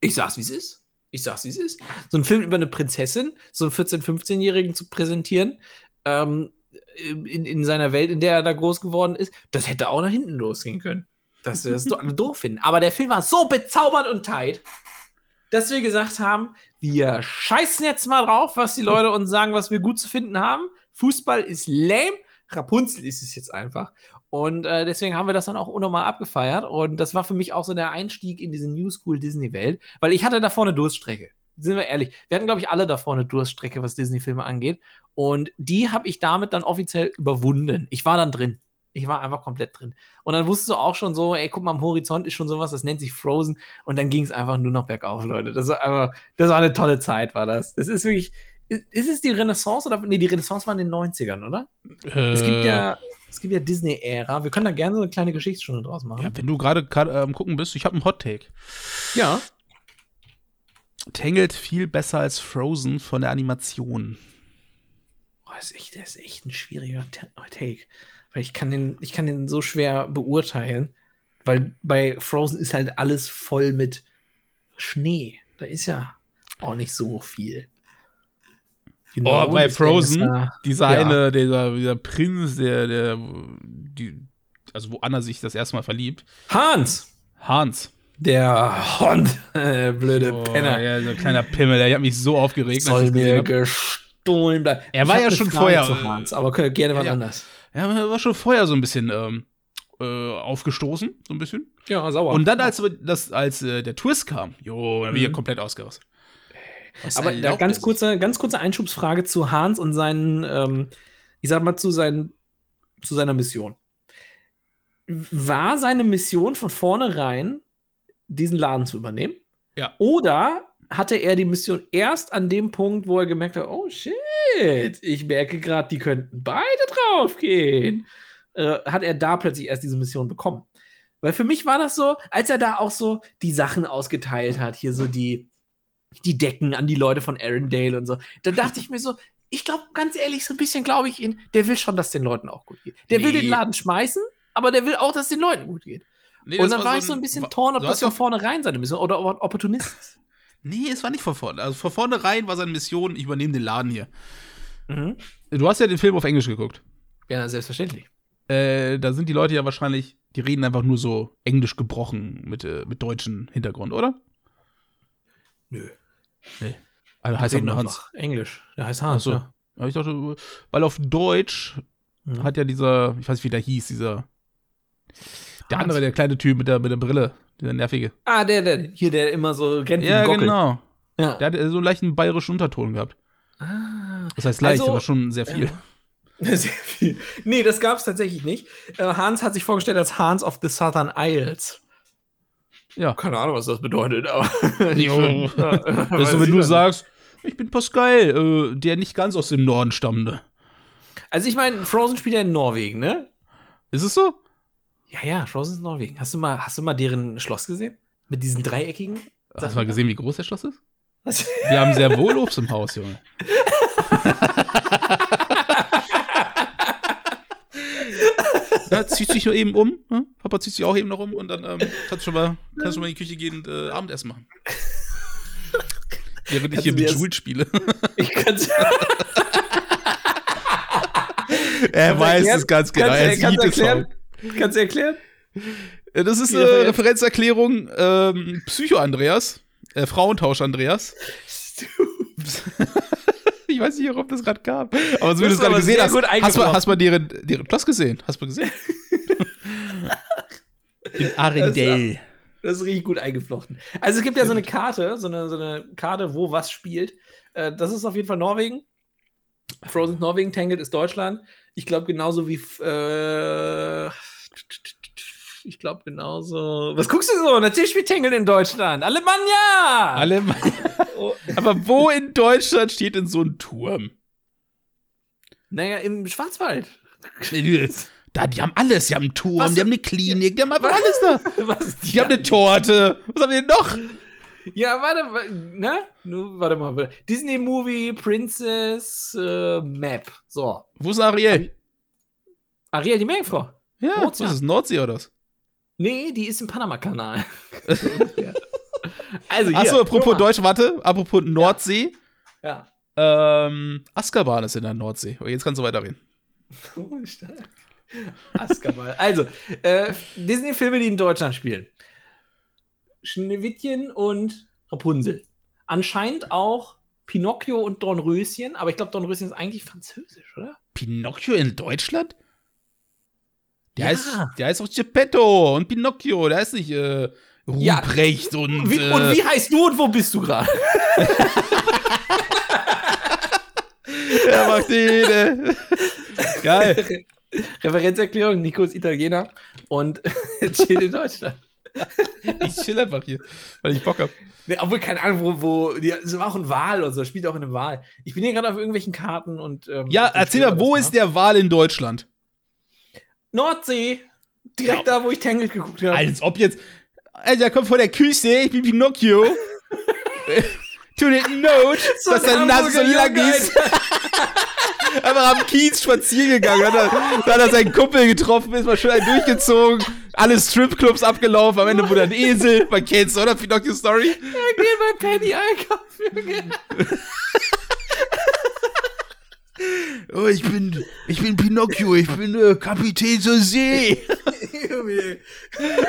ich sag's, wie es ist. Ich sag's, wie es ist. So ein Film über eine Prinzessin, so einen 14-, 15-Jährigen zu präsentieren, ähm, in, in seiner Welt, in der er da groß geworden ist, das hätte auch nach hinten losgehen können. Dass wir das do- alle doof finden. Aber der Film war so bezaubernd und tight, dass wir gesagt haben, wir scheißen jetzt mal drauf, was die Leute uns sagen, was wir gut zu finden haben. Fußball ist lame, Rapunzel ist es jetzt einfach. Und äh, deswegen haben wir das dann auch unnormal abgefeiert. Und das war für mich auch so der Einstieg in diese New School Disney-Welt, weil ich hatte da vorne Durststrecke. sind wir ehrlich, wir hatten, glaube ich, alle davor eine Durststrecke, was Disney-Filme angeht. Und die habe ich damit dann offiziell überwunden. Ich war dann drin. Ich war einfach komplett drin. Und dann wusstest du auch schon so, ey, guck mal, am Horizont ist schon sowas, das nennt sich Frozen. Und dann ging es einfach nur noch bergauf, Leute. Das war einfach, das war eine tolle Zeit, war das. Das ist wirklich, ist es die Renaissance oder, nee, die Renaissance war in den 90ern, oder? Äh, Es gibt ja, es gibt ja Disney-Ära. Wir können da gerne so eine kleine Geschichtsstunde draus machen. Ja, wenn du gerade am gucken bist, ich habe einen Hot Take. ja. Tangled viel besser als Frozen von der Animation. Boah, das ist echt, das ist echt ein schwieriger Ta- Take. Weil ich kann den, ich kann den so schwer beurteilen. Weil bei Frozen ist halt alles voll mit Schnee. Da ist ja auch nicht so viel. Oh, bei Frozen, dieser ja. eine, dieser, dieser Prinz, der, der, die, also wo Anna sich das erste Mal verliebt. Hans! Hans. Der Hund, äh, blöde Oh, Penner. ja, so ein kleiner Pimmel, der hat mich so aufgeregt. Soll mir gestohlen bleiben. Er war ja schon vorher, Zu äh, Hans, aber gerne was ja. anders. Ja, er war schon vorher so ein bisschen ähm, äh, aufgestoßen, so ein bisschen. Ja, sauer. Und dann, als, das, als äh, der Twist kam, jo, da bin ich ja Mhm. komplett ausgerastet. Was Aber da ganz kurze, ganz kurze Einschubsfrage zu Hans und seinen, ähm, ich sag mal, zu, seinen, zu seiner Mission. War seine Mission von vornherein, diesen Laden zu übernehmen? Ja. Oder hatte er die Mission erst an dem Punkt, wo er gemerkt hat, oh shit, ich merke gerade, die könnten beide draufgehen. Äh, hat er da plötzlich erst diese Mission bekommen? Weil für mich war das so, als er da auch so die Sachen ausgeteilt hat, hier so die, die Decken an die Leute von Arendelle und so. Da dachte ich mir so, ich glaube, ganz ehrlich, so ein bisschen glaube ich ihn, der will schon, dass den Leuten auch gut geht. Der will Nee. den Laden schmeißen, aber der will auch, dass den Leuten gut geht. Nee, und dann war, ich so ein bisschen torn, ob das von vornherein seine Mission oder ob Opportunist ist. Nee, es war nicht von vorne. Also von vornherein war seine Mission, ich übernehme den Laden hier. Mhm. Du hast ja den Film auf Englisch geguckt. Ja, selbstverständlich. Äh, da sind die Leute ja wahrscheinlich, die reden einfach nur so englisch gebrochen mit, äh, mit deutschem Hintergrund, oder? Nö. Also heißt er Hans. Englisch. Der heißt Hans. Ach so. Ja. Aber ich dachte, weil auf Deutsch Mhm. hat ja dieser, ich weiß nicht, wie der hieß, dieser, der Hans. andere, der kleine Typ mit der, mit der Brille, dieser nervige. Ah, der, der, hier, der immer so rennt Ja, Gockel. genau. Ja. Der hat so einen leichten bayerischen Unterton gehabt. Ah. Das heißt leicht, Also- aber schon sehr viel. Sehr viel. Nee, das gab es tatsächlich nicht. Äh, Hans hat sich vorgestellt als Hans of the Southern Isles. Ja. Keine Ahnung, was das bedeutet, aber. Jo. Das ist so, wenn du sagst, ich bin Pascal, äh, der nicht ganz aus dem Norden stammende. Also, ich meine, Frozen spielt ja in Norwegen, ne? Ist es so? Ja, ja, Frozen ist Norwegen. Hast du mal, hast du mal deren Schloss gesehen? Mit diesen dreieckigen? Hast du mal gesehen, wie groß der Schloss ist? Was? Wir haben sehr wohl Obst im Haus, Junge. Ja, zieht sich nur eben um. Ne? Papa zieht sich auch eben noch um und dann ähm, kannst du schon mal, kannst schon mal in die Küche gehen und äh, Abendessen machen. Während ich hier mit Jules spiele. Ich kann's. er weiß es ganz genau. Kannst Er du- kannst sieht es auch. erklären? Kannst du erklären? Äh, Das ist eine das- Referenzerklärung ähm, Psycho-Andreas. Äh, Frauentausch-Andreas. Ich weiß nicht, ob das gerade kam. Aber so wie du es gerade aber gesehen hast, gut hast du, hast du deren, deren Schloss gesehen? Hast du gesehen? In Arendelle. Das ist richtig gut eingeflochten. Also es gibt ja so eine Karte, so eine, so eine Karte, wo was spielt. Äh, das ist auf jeden Fall Norwegen. Frozen Norwegen, Tangled ist Deutschland. Ich glaube genauso wie äh, ich glaube genauso. Was guckst du so? Natürlich spielt Tangled in Deutschland. Alemannia! Alle Oh, Aber wo in Deutschland steht denn so ein Turm? naja, im Schwarzwald. Da, die haben alles. Die haben einen Turm, Was? die haben eine Klinik, die haben einfach alles da. Was? Die haben eine Torte. Was haben wir denn noch? Ja, warte, wa- ne? Nur, warte mal. Disney Movie Princess äh, Map. So. Wo ist Ariel? Ariel die Meerjungfrau. Ja, Ozean. was ist? Nordsee oder was? Nee, die ist im Panama-Kanal. also hier. Achso, apropos. Deutsch, warte. Apropos Nordsee. Ja. Ähm, Azkaban ist in der Nordsee. Jetzt kannst du weiterreden. Oh. Azkaban. Also, äh, Disney-Filme, die in Deutschland spielen. Schneewittchen und Rapunzel. Anscheinend auch Pinocchio und Dornröschen, aber ich glaube, Dornröschen ist eigentlich französisch, oder? Pinocchio in Deutschland? Der, Ja. heißt, der heißt auch Geppetto und Pinocchio. Der heißt nicht äh, Ja. Ruprecht und. Wie, äh, und wie heißt du und wo bist du gerade? Er macht jede. Geil. Referenzerklärung, Nico ist Italiener und chillt in Deutschland. Ich chill einfach hier, weil ich Bock hab. Nee, obwohl, keine Ahnung, wo, wo die, das war auch ein Wahl und so, spielt auch in einem Wahl. Ich bin hier gerade auf irgendwelchen Karten und. Ähm, Ja, erzähl mal, wo ist der Wal in Deutschland? Nordsee. Direkt da, wo ich Tangled geguckt habe. Als ob jetzt. Alter, kommt vor der Küste, ich bin Pinocchio. to the note, dass deine Nase so lang ist. Einfach am Kiez spazieren gegangen. Hat er, da hat er seinen Kumpel getroffen, ist mal schön einen durchgezogen. Alle Stripclubs abgelaufen. Am Ende wurde ein Esel. Man kennt's, oder? Pinocchio Story. Ich geh bei Penny einkaufen. Oh, ich bin, ich bin Pinocchio. Ich bin äh, Kapitän zur See. Junge.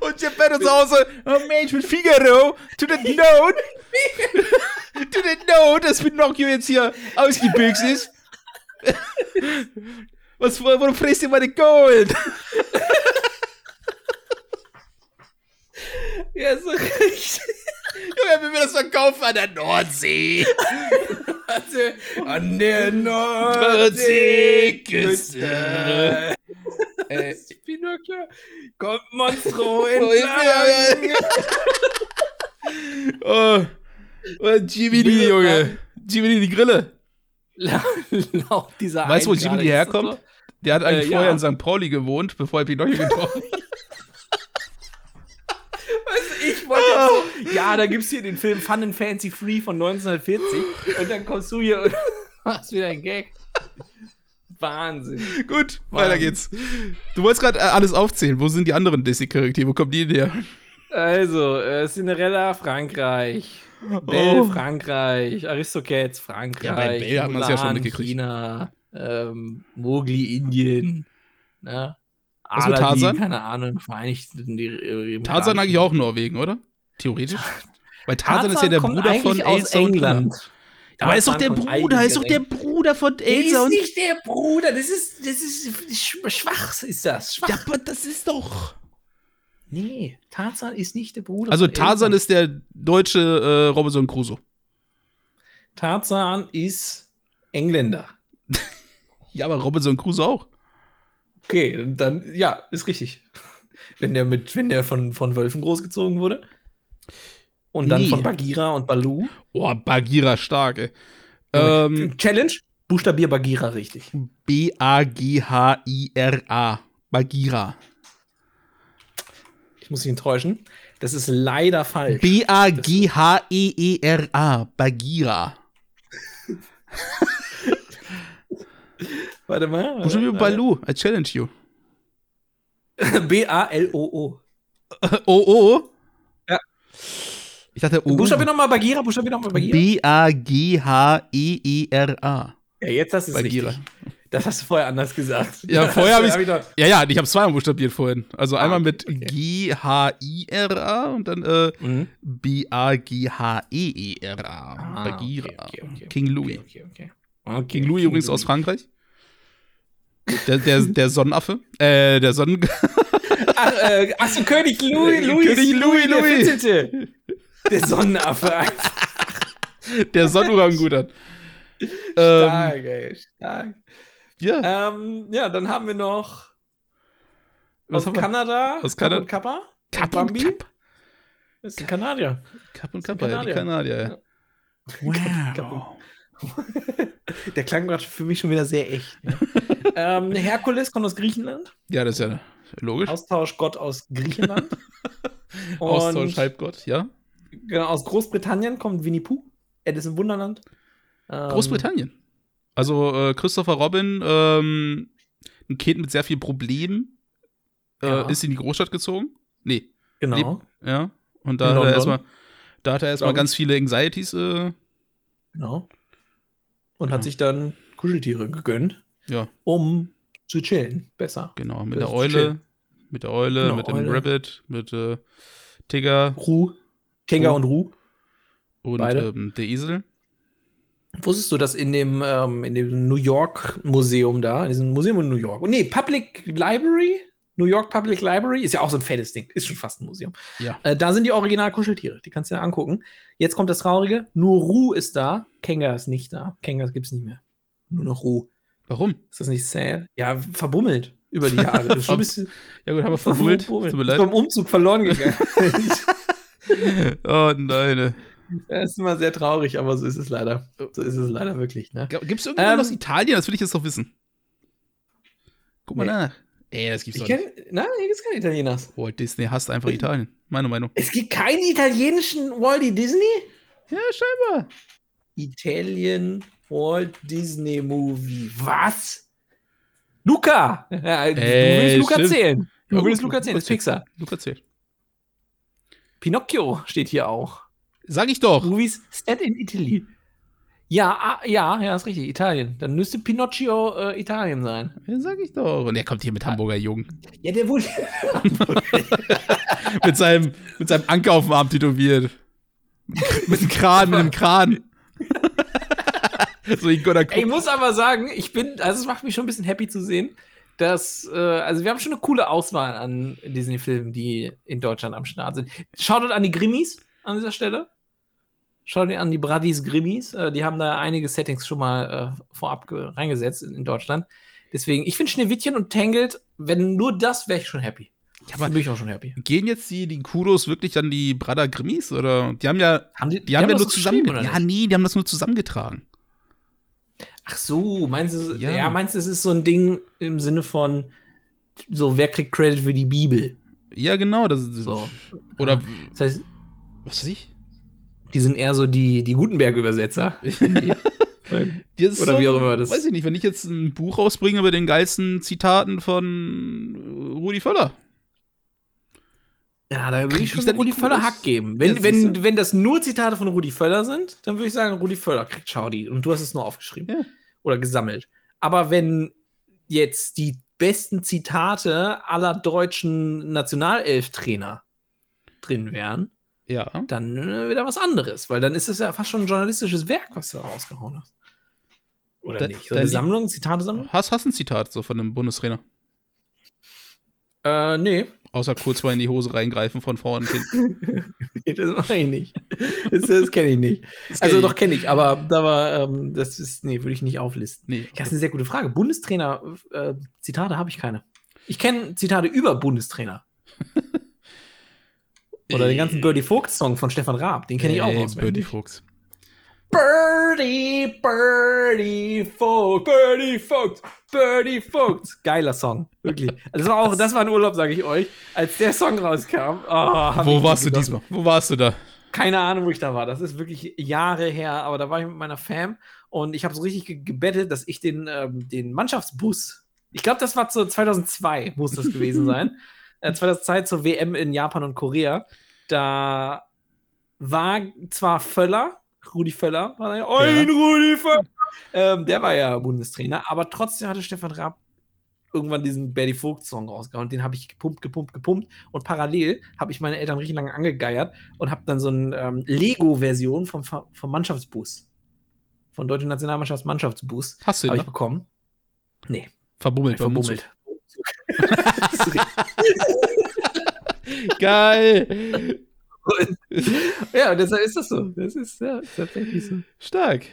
Und Geppetto zu Hause, oh Mensch, mit Figaro, to the note, to the note, dass Pinocchio jetzt hier ausgebüxt ist. Was, wo frisst ihr meine Gold? Ja, so richtig. Junge, wenn wir das verkaufen an der Nordsee. An der Nordseeküste. Äh, Pinocchio. Kommt Monstro entlang. oh, oh, Jiminy, Junge. Jiminy, die Grille. Laut dieser Weißt du, wo Jiminy das herkommt? Der hat eigentlich Äh, vorher ja. in St. Pauli gewohnt, bevor er Pinocchio getroffen hat. Ich wollte jetzt so, ja, da gibt's hier den Film Fun and Fancy Free von 1940 und dann kommst du hier und machst wieder einen Gag. Wahnsinn. Gut, weiter geht's. Du wolltest gerade äh, alles aufzählen. Wo sind die anderen Disney-Charaktere? Wo kommen die denn her? Also, äh, Cinderella, Frankreich. Belle, Frankreich. Aristocats, Frankreich. Oh. Ja, bei Belle hat man's ja schon mitgekriegt. China. Ähm, Mowgli, Indien. Ne? Was mit Aladdin, Tarzan? keine Ahnung, Vereinigten äh, Tarzan eigentlich auch Norwegen, oder? Theoretisch? Weil Tarzan, ist ja der Bruder von und Anna. England. Aber er ist doch der Tarzan Bruder, ist doch der Bruder von Elsa ist und. nicht der Bruder, das ist, das ist sch- schwach, ist das. Schwach. Ja, aber das ist doch. Nee, Tarzan ist nicht der Bruder. Also Tarzan ist der deutsche äh, Robinson Crusoe. Tarzan ist Engländer. Ja, aber Robinson Crusoe auch. Okay, dann, ja, ist richtig. Wenn der mit, wenn der von, von Wölfen großgezogen wurde. Und dann Nee. von Bagheera und Baloo. Boah, Bagheera stark, ey. Ähm, Challenge? Buchstabier Bagheera richtig. B-A-G-H-I-R-A. Bagheera. Ich muss dich enttäuschen. Das ist leider falsch. B-A-G-H-E-E-R-A. Bagheera. Warte mal. Buchstabier Baloo. I challenge you. B-A-L-O-O. Oh. Ja. Ich dachte, oh. Buchstabier nochmal Bagheera, Buchstabier nochmal Bagheera. B-A-G-H-E-E-R-A. Ja, jetzt hast du es Bagheera. richtig. Das hast du vorher anders gesagt. Ja, vorher habe hab ich. doch- Ja, ja, ich habe zweimal buchstabiert vorhin. Also Ah, einmal mit okay. G-H-I-R-A und dann äh, Mhm. B-A-G-H-E-E-R-A. Ah, Bagheera. okay, okay. King Louis. Okay. King Louis übrigens aus Frankreich. Der, der, der Sonnenaffe. Äh, der Sonnen. Ach, äh, ach so, König Louis, Louis, König Louis, der Louis. 14.. Der Sonnenaffe. der Sonnenorangutern. ähm, Stark, ey, stark. ja. Ähm, ja, dann haben wir noch Was aus? Kanada. Aus Kanada? Kappa. Kapp und und Bambi. Kapp. Das ist ein Kanadier. Kapp und Kappa, ja, die Kanadier. Ja. Kapp und- Der klang gerade für mich schon wieder sehr echt. Ne? ähm, Herkules kommt aus Griechenland. Ja, das ist ja logisch. Austauschgott aus Griechenland. Austausch Halbgott, ja. genau, aus Großbritannien kommt Winnie Pooh. Alice im Wunderland. Ähm, Großbritannien. Also äh, Christopher Robin, ähm, ein Kind mit sehr viel Problemen, äh, Ja. ist in die Großstadt gezogen. Nee, Genau. ja. Und In da hat er erstmal, da hat er erstmal ganz viele Anxieties, äh, genau. Und hat sich dann Kuscheltiere gegönnt, ja, um zu chillen. Besser. genau. Mit der Eule, mit der Eule, Genau, mit dem Eule. Rabbit, mit äh, Tigger Ruh. Oh. und Ruh. und ähm, der Esel. Wusstest du, dass in dem, ähm, in dem New York Museum da, in diesem Museum in New York, oh, nee, Public Library, New York Public Library, ist ja auch so ein fettes Ding, ist schon fast ein Museum. Ja. Äh, da sind die Original-Kuscheltiere, die kannst du dir angucken. Jetzt kommt das Traurige, nur Ru ist da, Kenga ist nicht da. Kenga gibt's nicht mehr. Nur noch Ru. Warum? Ist das nicht sad? Ja, verbummelt über die Jahre. Das ist schon ein bisschen Ja gut, haben wir verbummelt. verbummelt. Tut mir Ist beim Umzug verloren gegangen. Oh nein. das ist immer sehr traurig, aber so ist es leider. So ist es leider wirklich, ne? Gibt es irgendwo Ähm, aus Italien? Das will ich jetzt noch wissen. Guck mal Nee. nach. Ey, das gibt's Ich doch nicht. kenne, nein, hier gibt's keine Italieners. Walt Disney hasst einfach Italien. Meine Meinung. Es gibt keinen italienischen Walt Disney? Ja, scheinbar. Italian Walt Disney Movie. Was? Luca! Ja, du Äh, willst Luca stimmt. zählen. Du Ja, willst Luca zählen, das ist Pixar. Luca zählt. Pinocchio steht hier auch. Sag ich doch. Movies set in Italy. Ja, ah, ja, ja, ist richtig, Italien. Dann müsste Pinocchio äh, Italien sein. Ja, sag ich doch. Und er kommt hier mit Hamburger Jungen. Ja, der wurde. mit, seinem, mit seinem Anker auf dem Arm tätowiert. mit einem Kran, mit einem Kran. so Gott, Ich muss aber sagen, ich bin, also es macht mich schon ein bisschen happy zu sehen, dass, äh, also wir haben schon eine coole Auswahl an Disney-Filmen, die in Deutschland am Start sind. Schaut an die Grimmis an dieser Stelle. Schaut an die Bradis Grimmis. Äh, die haben da einige Settings schon mal äh, vorab ge- reingesetzt in, in Deutschland. Deswegen, ich finde Schneewittchen und Tangled, wenn nur das, wäre ich schon happy. Ja, aber bin ich auch schon happy. gehen jetzt die, die Kudos wirklich an die Brother Grimmis? Oder? Die haben ja, Haben die haben ja das nur zusammen. Ja, nee, die haben das nur zusammengetragen. Ach so, meinst du, Ja. ja. meinst du, es ist so ein Ding im Sinne von, so, wer kriegt Credit für die Bibel? Ja, genau. Das, So. Oder, Das heißt, was weiß ich? Die sind eher so die, die Gutenberg-Übersetzer. Oder wie auch immer das- Weiß ich nicht, wenn ich jetzt ein Buch rausbringe mit den geilsten Zitaten von Rudi Völler. Ja, da würde ich schon Rudi Völler? Hack geben. Wenn, Ja, wenn, wenn das nur Zitate von Rudi Völler sind, dann würde ich sagen, Rudi Völler kriegt Schaudi. Und du hast es nur aufgeschrieben. Ja. Oder gesammelt. Aber wenn jetzt die besten Zitate aller deutschen Nationalelf-Trainer drin wären, Ja. dann äh, wieder was anderes. Weil dann ist es ja fast schon ein journalistisches Werk, was du da rausgehauen hast. Oder Da- nicht? So eine Sammlung, Zitatesammlung? Hast, hast ein Zitat so von einem Bundestrainer? Äh, nee. Außer kurz mal in die Hose reingreifen von vorne und hinten. Nee, das mache ich nicht. Das, das kenne ich nicht. Das Also kenn doch kenne ich, aber da war, ähm, das ist, nee, würde ich nicht auflisten. Nee. Ja, das ist eine sehr gute Frage. Bundestrainer, äh, Zitate habe ich keine. Ich kenne Zitate über Bundestrainer. Oder den ganzen Birdie Vogt-Song von Stefan Raab, den kenne ich auch auswendig. Birdie Fuchs. Birdie, Birdie Vogt, Birdie Vogt, Birdie Vogt. Geiler Song, wirklich. Das war auch, das war ein Urlaub, sage ich euch. Als der Song rauskam, oh, Wo warst du diesmal? Wo warst du da? keine Ahnung, wo ich da war. Das ist wirklich Jahre her, aber da war ich mit meiner Fam und ich habe so richtig ge gebettet, dass ich den, ähm, den Mannschaftsbus, ich glaube, das war so 2002, muss das gewesen sein. Äh, 2002 zur WM in Japan und Korea. Da war zwar Völler, Rudi Völler, war da, ein Rudi Völler. Ähm, der war ja Bundestrainer, aber trotzdem hatte Stefan Raab irgendwann diesen Betty Vogt-Song rausgehauen. Den habe ich gepumpt, gepumpt, gepumpt. Und parallel habe ich meine Eltern richtig lange angegeiert und habe dann so eine ähm, Lego-Version vom, vom Mannschaftsbus. Von Deutsche Nationalmannschafts Mannschaftsbus Hast du habe ihn ich noch? bekommen. Nee, Verbummelt. verbummelt. Geil. ja, deshalb ist das so. Das ist ja tatsächlich so. Stark.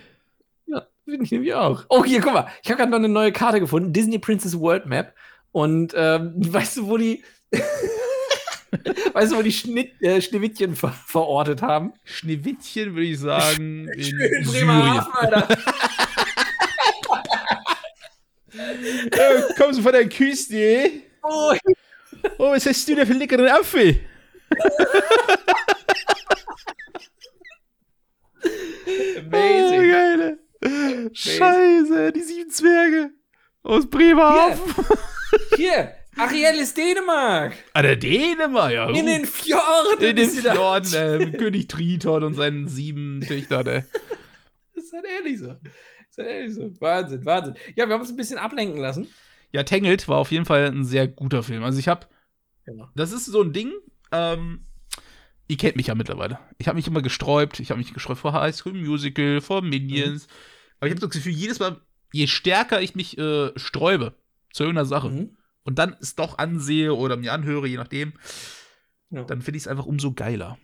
Ja, finde ich nämlich auch. Oh, hier, guck mal. Ich habe gerade noch eine neue Karte gefunden. Disney Princess World Map. Und ähm, weißt du, wo die. weißt du, wo die Schnitt, äh, Schneewittchen ver verortet haben? Schneewittchen würde ich sagen in Schön. Bremerhaven, Alter. Ja, kommst du von der Küste? Oh, Oh, was hast du da für einen leckeren Apfel? Oh, amazing. geil. Scheiße, die sieben Zwerge aus Bremerhaven. Hier, Ariel ist Dänemark. Ah, der Dänemark, ja. In den Fjorden. in den. Fjorden, äh, König Triton und seinen sieben Töchtern, ey. Das ist halt ehrlich so. So. Wahnsinn, Wahnsinn. Ja, wir haben uns ein bisschen ablenken lassen. Ja, Tangled war auf jeden Fall ein sehr guter Film. Also ich habe, Genau. das ist so ein Ding, ähm, ihr kennt mich ja mittlerweile. Ich habe mich immer gesträubt. Ich habe mich gesträubt vor High School Musical, vor Minions. Aber ich habe das Gefühl, jedes Mal, je stärker ich mich äh, sträube zu irgendeiner Sache, Mhm. und dann es doch ansehe oder mir anhöre, je nachdem, Ja. dann finde ich es einfach umso geiler.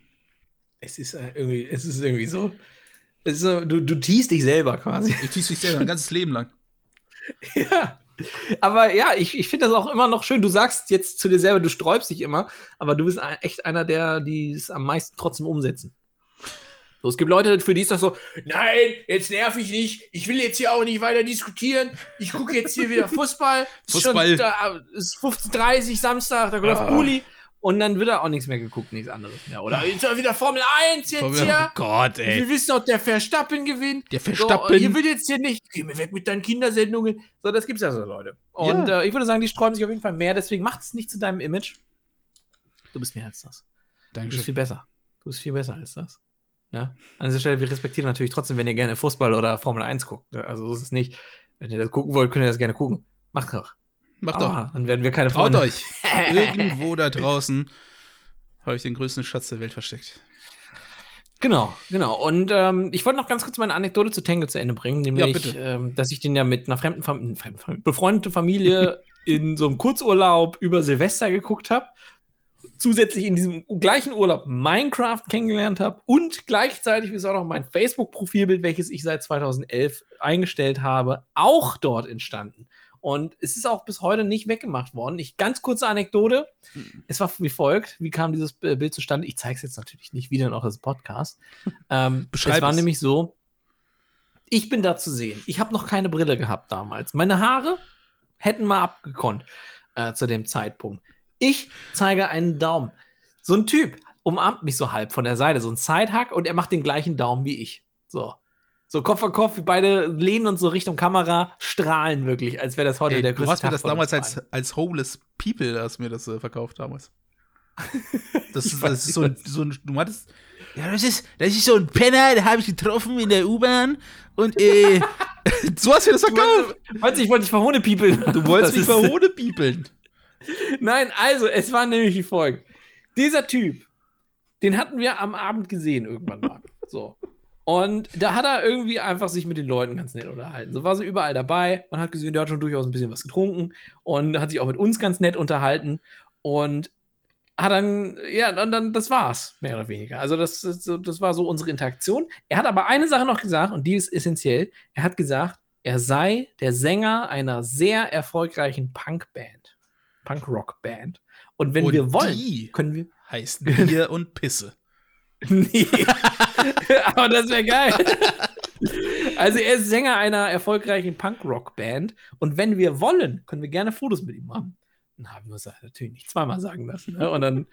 Es ist äh, irgendwie, es ist irgendwie so. So du, du teast dich selber quasi. Ich tease mich selber ein ganzes Leben lang. ja. Aber ja, ich, ich finde das auch immer noch schön. Du sagst jetzt zu dir selber, du sträubst dich immer, aber du bist echt einer, der die es am meisten trotzdem umsetzen. So, es gibt Leute, für die ist das so, nein, jetzt nerv ich nicht, ich will jetzt hier auch nicht weiter diskutieren, ich gucke jetzt hier wieder Fußball. Es ist schon Fußball. Da, es ist 15.30 Uhr Samstag, da läuft Ah. Bulli. Und dann wird da auch nichts mehr geguckt, nichts anderes mehr. Oder jetzt wieder Formel 1 jetzt Oh hier. Gott, Wir wissen auch, der Verstappen gewinnt. Der So, Verstappen. hier wird jetzt hier nicht, geh mir weg mit deinen Kindersendungen. So, das gibt's ja so, Leute. Und Ja. äh, ich würde sagen, die sträuben sich auf jeden Fall mehr, deswegen macht es nicht zu deinem Image. Du bist mehr als das. Du bist Dankeschön. viel besser. Du bist viel besser als das. Ja. An dieser Stelle, wir respektieren natürlich trotzdem, wenn ihr gerne Fußball oder Formel 1 guckt. Also so ist es nicht. Wenn ihr das gucken wollt, könnt ihr das gerne gucken. Macht doch. Macht doch. Ah, dann werden wir keine Traut Freunde. euch. Irgendwo da draußen habe ich den größten Schatz der Welt versteckt. Genau, genau. Und ähm, ich wollte noch ganz kurz meine Anekdote zu Tango zu Ende bringen, nämlich, bitte. ähm, dass ich den ja mit einer fremden, Fam fremden Fam befreundeten Familie in so einem Kurzurlaub über Silvester geguckt habe. Zusätzlich in diesem gleichen Urlaub Minecraft kennengelernt habe und gleichzeitig ist auch noch mein Facebook-Profilbild, welches ich seit 2011 eingestellt habe, auch dort entstanden. Und es ist auch bis heute nicht weggemacht worden. Ich ganz kurze Anekdote. Es war wie folgt. Wie kam dieses Bild zustande? Ich zeige es jetzt natürlich nicht wieder noch als Podcast. Ähm, Beschreib es war es. nämlich so. Ich bin da zu sehen. Ich habe noch keine Brille gehabt damals. Meine Haare hätten mal abgekonnt äh, zu dem Zeitpunkt. Ich zeige einen Daumen. So ein Typ umarmt mich so halb von der Seite, so ein Sidehack und er macht den gleichen Daumen wie ich. So. So Kopf an Kopf, wir beide lehnen uns so Richtung Kamera, strahlen wirklich, als wäre das heute Ey, der du größte hast mir Tag das von damals als, als Homeless People, hast mir das äh, verkauft damals. Das, ist, das ist so, ein, so ein, du hattest, ja, das ist, das ist so ein Penner, den habe ich getroffen in der U-Bahn und äh, so hast du mir das verkauft. Du wolltest, ich wollte dich verhohne people. Du wolltest mich verhohne piepeln. Nein, also, es war nämlich wie folgt. Dieser Typ, den hatten wir am Abend gesehen irgendwann mal. So. Und da hat er irgendwie einfach sich mit den Leuten ganz nett unterhalten. So war sie überall dabei. Man hat gesehen, der hat schon durchaus ein bisschen was getrunken und hat sich auch mit uns ganz nett unterhalten. Und hat dann, ja, dann, dann das war's, mehr oder weniger. Also, das, das war so unsere Interaktion. Er hat aber eine Sache noch gesagt, und die ist essentiell. Er hat gesagt, er sei der Sänger einer sehr erfolgreichen Punkband. Punk-Rock-Band. Und wenn Und wir wollen, können wir. heißt Bier und Pisse. Nee. Aber das wäre geil. Also er ist Sänger einer erfolgreichen Punk-Rock-Band und wenn wir wollen, können wir gerne Fotos mit ihm machen. Dann haben wir es halt natürlich nicht zweimal sagen lassen. Ne? Und dann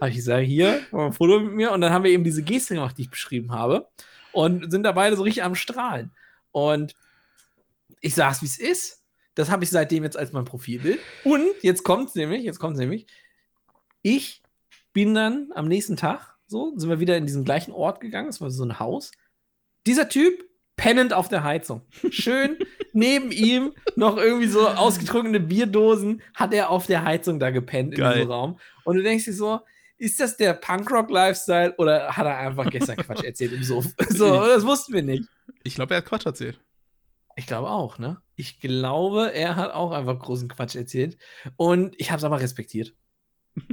habe ich gesagt, hier, ein Foto mit mir und dann haben wir eben diese Geste gemacht, die ich beschrieben habe und sind da beide so richtig am Strahlen. Und ich sag's, wie es ist. Das habe ich seitdem jetzt als mein Profilbild. Und jetzt kommt's nämlich, jetzt kommt's nämlich. Ich bin dann am nächsten Tag, so, sind wir wieder in diesen gleichen Ort gegangen. Es war so ein Haus. Dieser Typ pennend auf der Heizung. Schön neben ihm noch irgendwie so ausgetrunkene Bierdosen hat er auf der Heizung da gepennt in Geil. diesem Raum. Und du denkst dir so, ist das der Punkrock-Lifestyle oder hat er einfach gestern Quatsch erzählt im Sof? So, das wussten wir nicht. Ich glaube, er hat Quatsch erzählt. Ich glaube auch, ne? Ich glaube, er hat auch einfach großen Quatsch erzählt. Und ich habe es aber respektiert.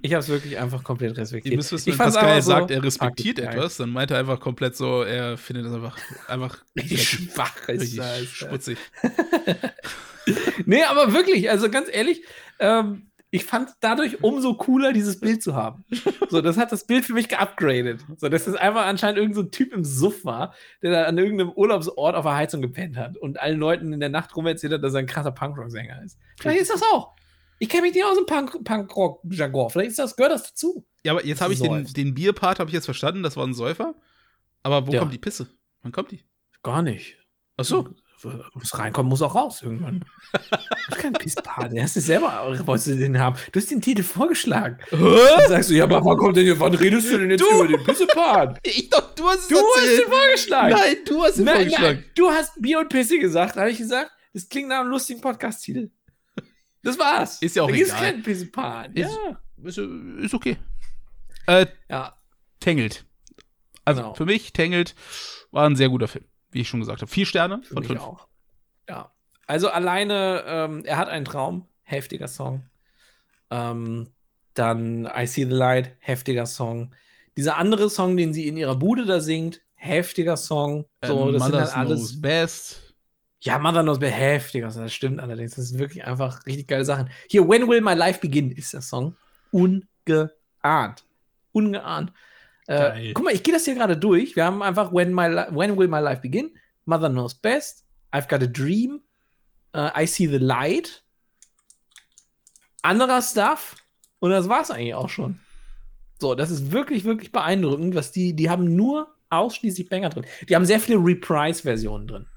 Ich habe es wirklich einfach komplett respektiert. Ihr müsst wissen, wenn Pascal so- sagt, er respektiert it, etwas, dann meint er einfach komplett so, er findet das einfach, einfach Richtig schwach ist richtig das. schmutzig. Nee, aber wirklich, also ganz ehrlich, ähm, ich fand dadurch umso cooler, dieses Bild zu haben. So, das hat das Bild für mich geupgradet. So, dass das einfach anscheinend irgendein so ein Typ im Suff war, der da an irgendeinem Urlaubsort auf der Heizung gepennt hat und allen Leuten in der Nacht rum erzählt hat, dass er ein krasser Punkrock-Sänger ist. Vielleicht ist das auch. Ich kenne mich nicht aus dem Punk- Punkrock-Jargon. Vielleicht ist das, gehört das dazu. Ja, aber jetzt habe ich den, den Bierpart habe ich jetzt verstanden, das war ein Säufer. Aber wo Ja. kommt die Pisse? Wann kommt die? Gar nicht. Ach so. Was reinkommt, muss auch raus irgendwann. Das ist kein Pisspart. Hast du selber, wolltest du den haben? Du hast den Titel vorgeschlagen. Dann sagst du, ja, aber wann kommt denn hier, wann redest du denn jetzt Du! über den Pissepart? Ich doch, du hast es Du hast den vorgeschlagen. Nein, du hast ihn nein, vorgeschlagen. nein, du hast Bier und Pisse gesagt. Habe ich gesagt, das klingt nach einem lustigen Podcast-Titel. Das war's. Ist ja auch da egal. keinen Pissepart. Ist- Ja. Ist, äh, ist okay. Äh, ja. Tangelt. Also Genau. für mich, Tangelt war ein sehr guter Film, wie ich schon gesagt habe. Vier Sterne Für von mich fünf. auch. Ja. Also alleine, ähm, er hat einen Traum, heftiger Song. Ähm, dann I See the Light, heftiger Song. Dieser andere Song, den sie in ihrer Bude da singt, heftiger Song. So, Ähm, das sind Mother's halt alles. Best. Ja, Mother Knows Best, heftiger Song. Das stimmt allerdings. Das sind wirklich einfach richtig geile Sachen. Hier, When Will My Life Begin ist der Song. Ungeahnt. Ungeahnt. Äh, guck mal, ich gehe das hier gerade durch. Wir haben einfach When, my Li- When Will My Life Begin, Mother Knows Best, I've Got a Dream, äh, I See the Light, anderer Stuff und das war's eigentlich auch schon. So, das ist wirklich, wirklich beeindruckend, was die, die haben nur ausschließlich Banger drin. Die haben sehr viele Reprise-Versionen drin.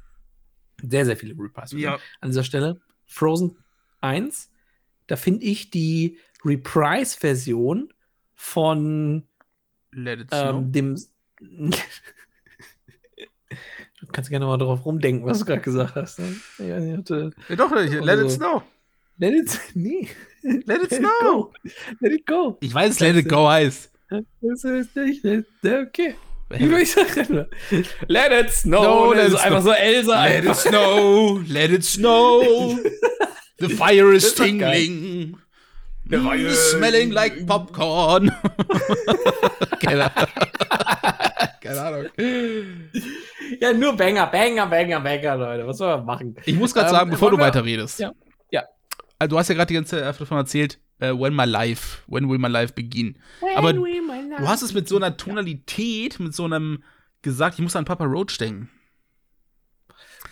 Sehr, sehr viele Reprise-Versionen. An dieser Stelle Frozen 1, da finde ich die Reprise-Version von Let it snow. ähm, dem. du kannst gerne mal drauf rumdenken, was du gerade gesagt hast. Ne? Ja, ich hatte, ja, doch, let also- it snow. let it, nee, Let it let snow. Let it go. Ich weiß, let it go heißt. Das ist nicht, okay. Wie würde ich sagen? Let it snow. No, das let ist it einfach so Elsa. Let it einfach. snow, let it snow. The fire is tingling. The Mm, fire- smelling like popcorn. Keine Ahnung. Keine Ahnung. Ja, nur Banger, Banger, Banger, Banger, Leute. Was soll man machen? Ich muss gerade Ähm, sagen, bevor du weiterredest. Ja. Ja. Also, du hast ja gerade die ganze Zeit davon erzählt, äh, when my life, when will my life begin. Aber du hast es mit so einer Tonalität, mit so einem gesagt, ich muss an Papa Roach denken.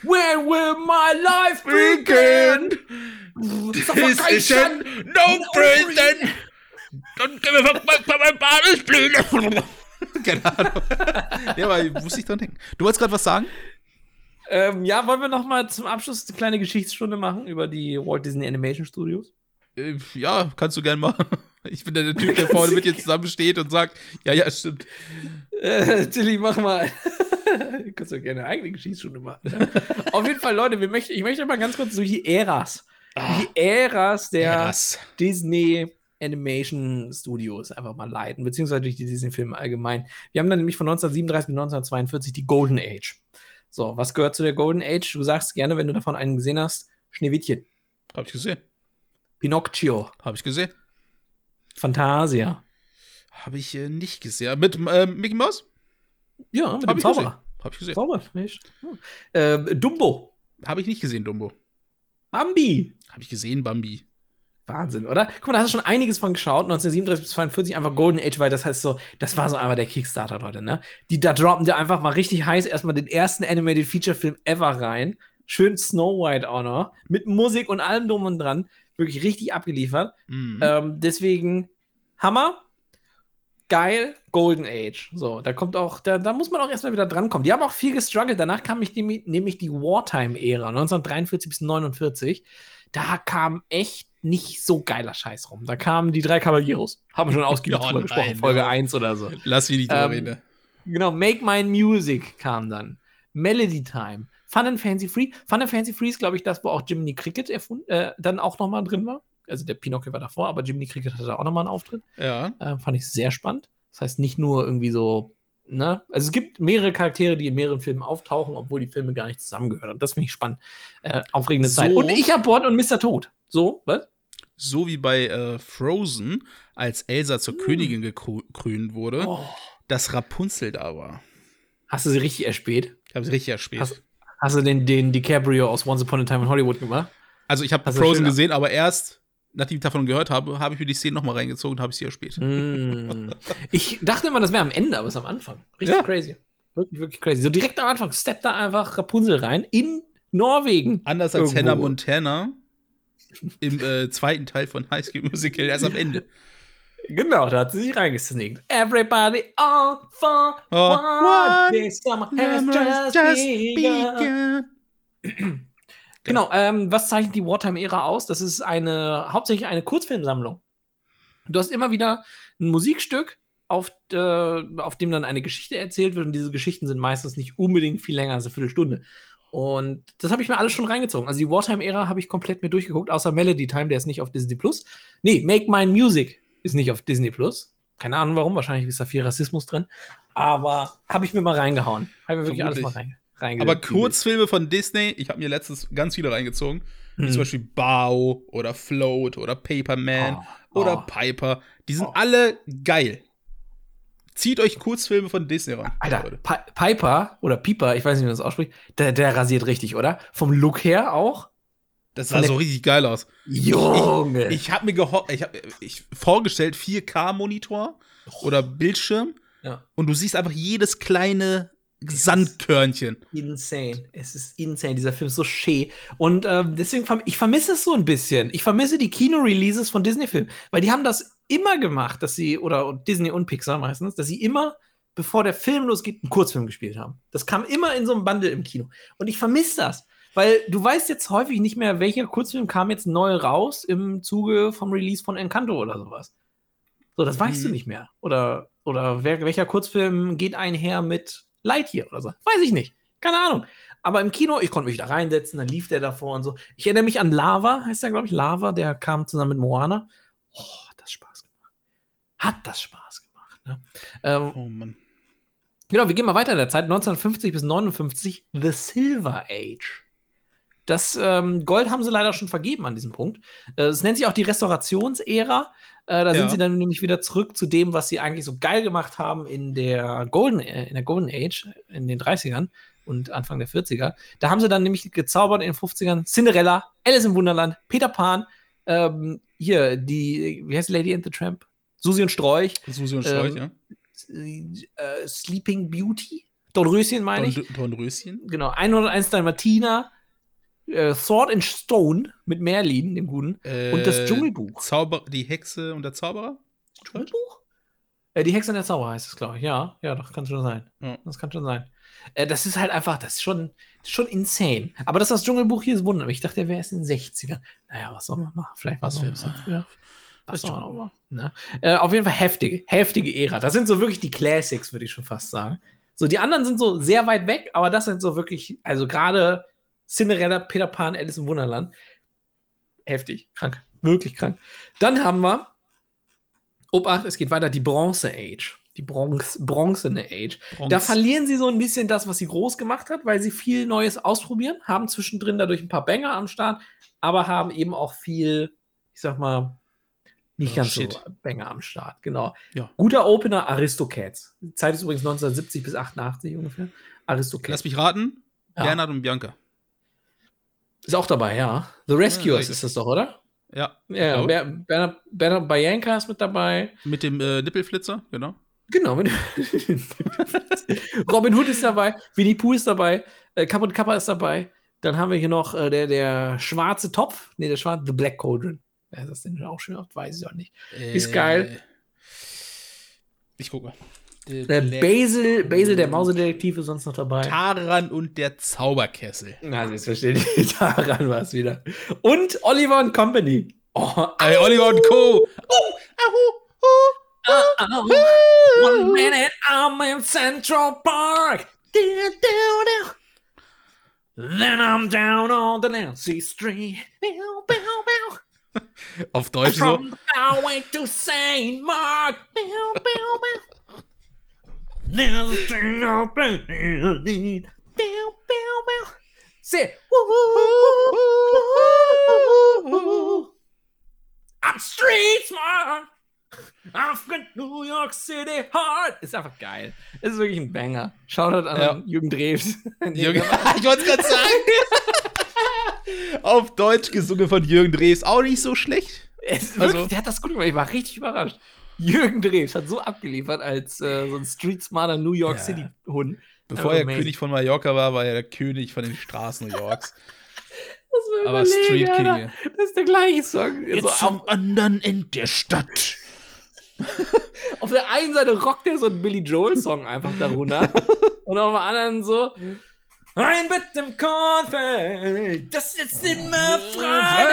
When will my life begin? Suffocation. no prison. Don't give a fuck about my body's bleeding. Keine Ahnung. ja, aber muss ich dran denken. Du wolltest gerade was sagen? Ähm, ja, wollen wir noch mal zum Abschluss eine kleine Geschichtsstunde machen über die Walt Disney Animation Studios? Äh, ja, kannst du gern machen. Ich bin der Typ, der vorne mit dir zusammensteht und sagt, ja, ja, stimmt. Äh, Tilly, mach mal. du kannst doch gerne eine eigene Geschichtsstunde machen. ne? Auf jeden Fall, Leute, wir möchten, ich möchte mal ganz kurz durch die Äras. Die Äras der Krass. Disney Animation Studios einfach mal leiten, beziehungsweise durch die Disney-Filme allgemein. Wir haben dann nämlich von 1937 bis 1942 die Golden Age. So, was gehört zu der Golden Age? Du sagst gerne, wenn du davon einen gesehen hast, Schneewittchen, Hab ich gesehen. Pinocchio, Hab ich gesehen. Fantasia. Habe ich äh, nicht gesehen. Mit ähm, Mickey Mouse? Ja, mit Hab dem ich Zauberer. gesehen. Hab ich gesehen. Zauberer, nicht? Äh, Dumbo, Habe ich nicht gesehen, Dumbo. Bambi. Habe ich gesehen, Bambi. Wahnsinn, oder? Guck mal, da hast du schon einiges von geschaut. 1937 bis 42 einfach Golden Age, weil das heißt so, das war so einfach der Kickstarter, Leute, ne? Die, da droppen dir einfach mal richtig heiß erstmal den ersten Animated Feature Film ever rein. Schön Snow White auch noch. Mit Musik und allem drum und dran. Wirklich richtig abgeliefert. Mhm. Ähm, deswegen Hammer. Geil, Golden Age. So, da kommt auch, da, da muss man auch erstmal wieder drankommen. Die haben auch viel gestruggelt. Danach kam ich nämlich, nämlich die Wartime-Ära, 1943 bis 49. Da kam echt nicht so geiler Scheiß rum. Da kamen die drei Caballeros. Haben wir schon ausgiebig drüber nein, gesprochen, Folge ja. 1 oder so. Lass mich nicht drüber ähm, reden. Genau, Make Mine Music kam dann. Melody Time. Fun and Fancy Free. Fun and Fancy Free ist, glaube ich, das, wo auch Jiminy Cricket erfunden, äh, dann auch nochmal drin war. Also der Pinocchio war davor, aber Jiminy Cricket hatte da auch nochmal einen Auftritt. Ja. Äh, fand ich sehr spannend. Das heißt, nicht nur irgendwie so, ne? Also es gibt mehrere Charaktere, die in mehreren Filmen auftauchen, obwohl die Filme gar nicht zusammengehören. Und das finde ich spannend. Äh, aufregende So. Zeit. Und ich hab Bord und Mr. Tod. So, was? So wie bei äh, Frozen, als Elsa zur Königin gekrönt wurde, Oh. dass Rapunzel da war. Hast du sie richtig erspäht? Ich habe sie richtig erspät. Hast, hast du den, den DiCaprio aus Once Upon a Time in Hollywood gemacht? also ich habe Frozen gesehen, aber erst, nachdem ich davon gehört habe, habe ich mir die Szene nochmal reingezogen und habe ich sie erspät. Mm. Ich dachte immer, das wäre am Ende, aber es ist am Anfang. Richtig Ja. crazy. Wirklich, wirklich crazy. So direkt am Anfang steppt da einfach Rapunzel rein in Norwegen. Anders als Irgendwo. Hannah Montana im äh, zweiten Teil von High School Musical erst am Ende. Genau, da hat sie sich reingesneakt. Everybody all for Oh, one. This summer has just, begun. Genau, ähm, was zeichnet die Wartime-Ära aus? Das ist eine, hauptsächlich eine Kurzfilmsammlung. Du hast immer wieder ein Musikstück, auf, äh, auf dem dann eine Geschichte erzählt wird und diese Geschichten sind meistens nicht unbedingt viel länger als eine Viertelstunde. Und das habe ich mir alles schon reingezogen. Also die Wartime-Ära habe ich komplett mir durchgeguckt, außer Melody Time, der ist nicht auf Disney Plus. Nee, Make Mine Music ist nicht auf Disney Plus. Keine Ahnung warum, wahrscheinlich ist da viel Rassismus drin. Aber habe ich mir mal reingehauen. Habe mir wirklich alles mal rein, reinge Aber Kurzfilme von Disney, ich habe mir letztens ganz viele reingezogen. Wie zum Beispiel Bao oder Float oder Paperman Oh, oder oh. Piper. Die sind Oh. alle geil. Zieht euch Kurzfilme von Disney ran. Alter, Leute. Pi Piper oder Piper, ich weiß nicht, wie man das ausspricht, der, der rasiert richtig, oder? Vom Look her auch? Das sah so richtig geil aus. Junge! Ich habe mir geho ich hab, ich vorgestellt 4K-Monitor oder Bildschirm ja. und du siehst einfach jedes kleine Sandkörnchen. Insane. Es ist insane. Dieser Film ist so schee. Und ähm, deswegen, verm ich vermisse es so ein bisschen. Ich vermisse die Kino-Releases von Disney-Filmen. Weil die haben das immer gemacht, dass sie, oder Disney und Pixar meistens, dass sie immer, bevor der Film losgeht, einen Kurzfilm gespielt haben. Das kam immer in so einem Bundle im Kino. Und ich vermisse das. Weil du weißt jetzt häufig nicht mehr, welcher Kurzfilm kam jetzt neu raus im Zuge vom Release von Encanto oder sowas. So, das weißt Mhm. du nicht mehr. Oder, oder wer, welcher Kurzfilm geht einher mit Lightyear oder so. Weiß ich nicht. Keine Ahnung. Aber im Kino, ich konnte mich da reinsetzen, dann lief der davor und so. Ich erinnere mich an Lava, heißt der, glaube ich, Lava, der kam zusammen mit Moana. Oh, hat das Spaß gemacht. Hat das Spaß gemacht. Ne? Ähm, Oh Mann. Genau, wir gehen mal weiter in der Zeit. 1950 bis 59, The Silver Age. Das ähm, Gold haben sie leider schon vergeben an diesem Punkt. Äh, Es nennt sich auch die Restaurationsära. Äh, da Ja. sind sie dann nämlich wieder zurück zu dem, was sie eigentlich so geil gemacht haben in der Golden, äh, in der Golden Age, in den 30ern und Anfang der 40er. Da haben sie dann nämlich gezaubert in den 50ern Cinderella, Alice im Wunderland, Peter Pan, ähm, hier, die, wie heißt Lady and the Tramp? Susi und Strolch, Susi und Strolch, Ähm, ja. äh, Sleeping Beauty, Dornröschen meine ich. Dorn, Dornröschen. Genau, 101 Dalmatiner, äh, Sword and Stone mit Merlin, dem Guten, und das Äh, Dschungelbuch. Zauber, die Hexe und der Zauberer? Dschungelbuch? Äh, die Hexe und der Zauber heißt es, glaube ich. Ja, ja, doch, kann schon sein. Ja. Das kann schon sein. Äh, das ist halt einfach, das ist schon, das ist schon insane. Aber das, das Dschungelbuch hier ist wunderbar. Ich dachte, der wäre erst in den 60ern. Naja, was soll man machen? Vielleicht wir will man? früher. Was Das man schon. Ne? Äh, auf jeden Fall heftige, heftige Ära. Das sind so wirklich die Classics, würde ich schon fast sagen. So, die anderen sind so sehr weit weg, aber das sind so wirklich, also gerade Cinderella, Peter Pan, Alice im Wunderland. Heftig, krank, wirklich krank. Dann haben wir, Obacht, es geht weiter, die Bronze Age. Die Bronze, Bronzene Age. Da Bronze. verlieren sie so ein bisschen das, was sie groß gemacht hat, weil sie viel Neues ausprobieren, haben zwischendrin dadurch ein paar Banger am Start, aber haben eben auch viel, ich sag mal, nicht ganz shit. so Banger am Start. Genau. Ja. Guter Opener, Aristocats. Die Zeit ist übrigens 1970 bis 88 ungefähr. Aristocats. Lass mich raten. Ja. Bernhard und Bianca. Ist auch dabei, ja. The Rescuers richtig. ist das doch, oder? Ja. Ja, ja. Ber Bernhard, Bernhard Bianca ist mit dabei. Mit dem äh, Nippelflitzer, genau. Genau. Robin Hood ist dabei, Winnie Pooh ist dabei, äh, Kapp und Kappa ist dabei. Dann haben wir hier noch äh, der, der schwarze Topf. Nee, der schwarze, The Black Cauldron. Wer ist das denn auch schon oft? Weiß ich auch nicht. Ist geil. Ich gucke mal. Äh, Basil, Basil, der Mausedetektiv ist sonst noch dabei. Taran und der Zauberkessel. Na, selbstverständlich. Daran war es wieder. Und Oliver und Company. Oh, Ey, Oliver und Co. Oh, oh. oh, One minute I'm in Central Park. Then I'm down on the Nancy Street. Auf Deutsch so. From the to St. Mark. Say, I'm street smart. I've got New York City heart. Ist einfach geil. Ist wirklich ein Banger. Shoutout an Ja. Jürgen Drews. Jürgen, ich wollte es gerade sagen. Auf Deutsch gesungen von Jürgen Drews. Auch nicht so schlecht. Es, Also- wirklich, der hat das gut gemacht. Ich war richtig überrascht. Jürgen Drews hat so abgeliefert als äh, so ein street smarter New York Ja. City Hund. Bevor Aber er amazing. König von Mallorca war, war er der König von den Straßen New Yorks. Aber Street King. Alter. Das ist der gleiche Song. So, auf, anderen Ende der Stadt. auf der einen Seite rockt er so einen Billy Joel-Song einfach darunter. und auf der anderen so. Ein mit dem Kornfeld, das ist immer frei,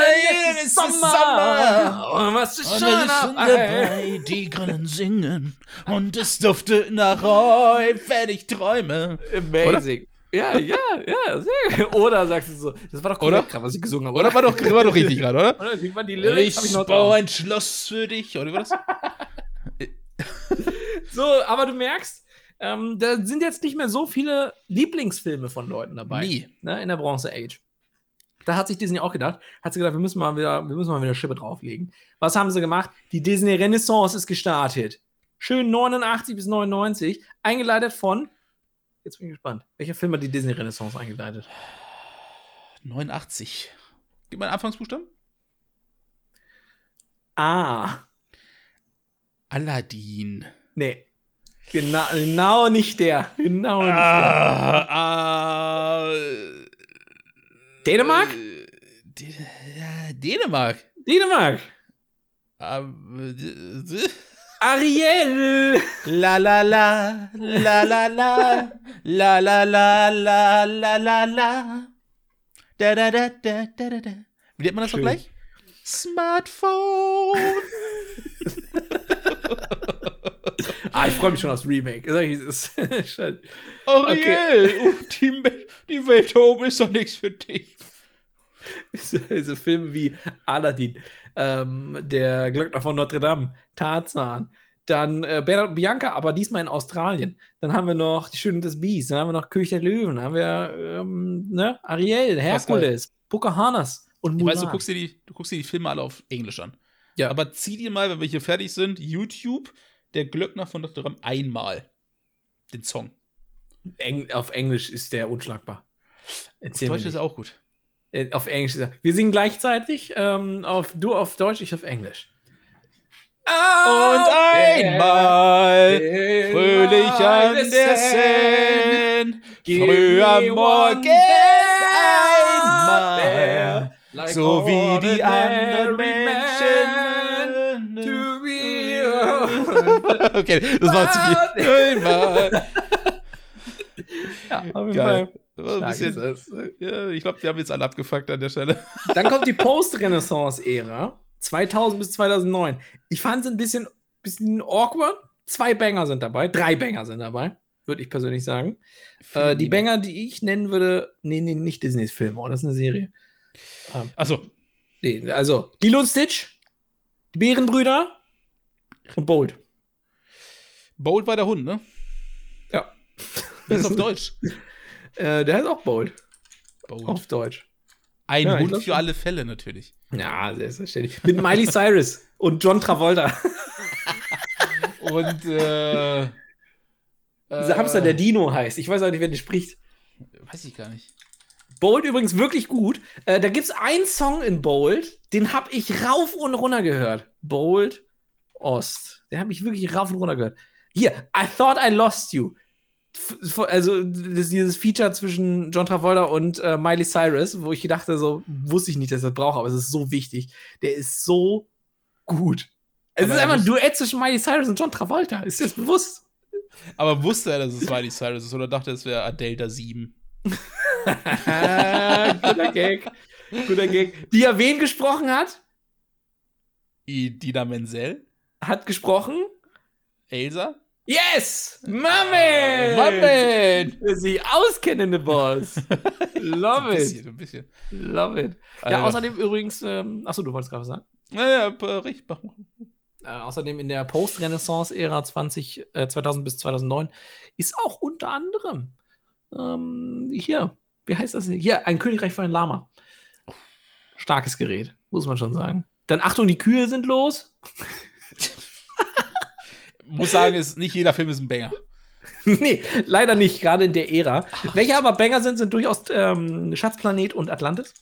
es ist Sommer. Und was ist schon dabei? die können singen. Und es duftet nach Heu, fertig Träume. Amazing. Ja, ja, ja, sehr gut. Oder sagst du so, das war doch Oder? korrekt, gerade, was ich gesungen habe, Oder war doch, war doch richtig gerade, oder? Oder? Wie die Lyrics? Ich noch baue ein Schloss für dich. Oder wie war das? So, aber du merkst, ähm, da sind jetzt nicht mehr so viele Lieblingsfilme von Leuten dabei. Nie. Ne, in der Bronze Age. Da hat sich Disney auch gedacht, hat sie gedacht, wir müssen mal wieder, wir müssen mal wieder Schippe drauflegen. Was haben sie gemacht? Die Disney Renaissance ist gestartet. Schön 89 bis 99, eingeleitet von, jetzt bin ich gespannt, welcher Film hat die Disney Renaissance eingeleitet? 89. Gib mal einen Anfangsbuchstaben. Ah. Aladdin. Nee. Genau, genau nicht der. Genau nicht ah, der. Ah, ah. Äh, Dänemark? Dänemark. Ah, Dänemark. Ariel! La la la, la la la, la la la la la la la. Da da da da da da da. Wie nennt man das Schön. noch gleich? Smartphone! ah, ich freue mich schon aufs Remake. Ariel, okay. die, die Welt oben ist doch nichts für dich. Diese Filme wie Aladdin, ähm, der Glöckner von Notre Dame, Tarzan, dann äh, Bernhard und Bianca, aber diesmal in Australien. Dann haben wir noch Die Schöne des Bies, dann haben wir noch König der Löwen, dann haben wir ähm, ne? Ariel, Herkules, Pocahontas und Mulan. Ich weiß, du guckst, dir die, du guckst dir die Filme alle auf Englisch an. Ja. Aber zieh dir mal, wenn wir hier fertig sind, YouTube, der Glöckner von Notre Dame einmal. Den Song. Eng auf Englisch ist der unschlagbar. Erzähl auf Deutsch ist auch gut. Äh, auf Englisch ist er. Wir singen gleichzeitig. Ähm, auf, du auf Deutsch, ich auf Englisch. Und einmal fröhlich an der Seine, früh am Morgen einmal, so wie die anderen Menschen. okay, das war zu viel. Einmal. Ja, auf jeden Fall. Bisschen, ja, ich glaube, die haben jetzt alle abgefuckt an der Stelle. Dann kommt die Post-Renaissance-Ära. 2000 bis 2009. Ich fand es ein bisschen, bisschen awkward. Zwei Banger sind dabei, drei Banger sind dabei, würde ich persönlich sagen. Äh, die Banger, die ich nennen würde, nee, nee, nicht Disneys Film, oh, das ist eine Serie. Ähm, Achso. Nee, also, Lilo und Stitch, die Bärenbrüder und Bold. Bold war der Hund, ne? Ja. Das ist auf Deutsch. äh, der heißt auch Bold. Bold. Auf Deutsch. Ein ja, Hund für alle Fälle natürlich. Ja, selbstverständlich. Mit Miley Cyrus und John Travolta. und äh, Dieser Hamster, der Dino heißt. Ich weiß auch nicht, wer den spricht. Weiß ich gar nicht. Bold übrigens wirklich gut. Äh, da gibt es einen Song in Bold, den habe ich rauf und runter gehört. Bold Ost. Den habe ich wirklich rauf und runter gehört. Hier, I thought I lost you also das, dieses Feature zwischen John Travolta und äh, Miley Cyrus, wo ich dachte, so wusste ich nicht, dass ich das brauche, aber es ist so wichtig. Der ist so gut. Es aber ist einfach ein Duett zwischen Miley Cyrus und John Travolta. Ist dir das bewusst? Aber wusste er, dass es Miley Cyrus ist oder dachte, es wäre Delta 7? Guter Gag. Guter Gag. Die ja wen gesprochen hat? Dina Menzel. Hat gesprochen? Elsa? Yes! Mummy! Mummy! Sie auskennende Boss. Love it. Ein bisschen, ein bisschen. Love it. Ja, also. außerdem übrigens, ähm, achso, du wolltest gerade was sagen? Naja, richtig. Äh, außerdem in der Post-Renaissance-Ära 20, äh, 2000 bis 2009 ist auch unter anderem ähm, hier, wie heißt das? Hier, ein Königreich für ein Lama. Starkes Gerät, muss man schon sagen. Dann Achtung, die Kühe sind los muss sagen, ist, nicht jeder Film ist ein Banger. nee, leider nicht, gerade in der Ära. Ach. Welche aber Banger sind, sind durchaus ähm, Schatzplanet und Atlantis.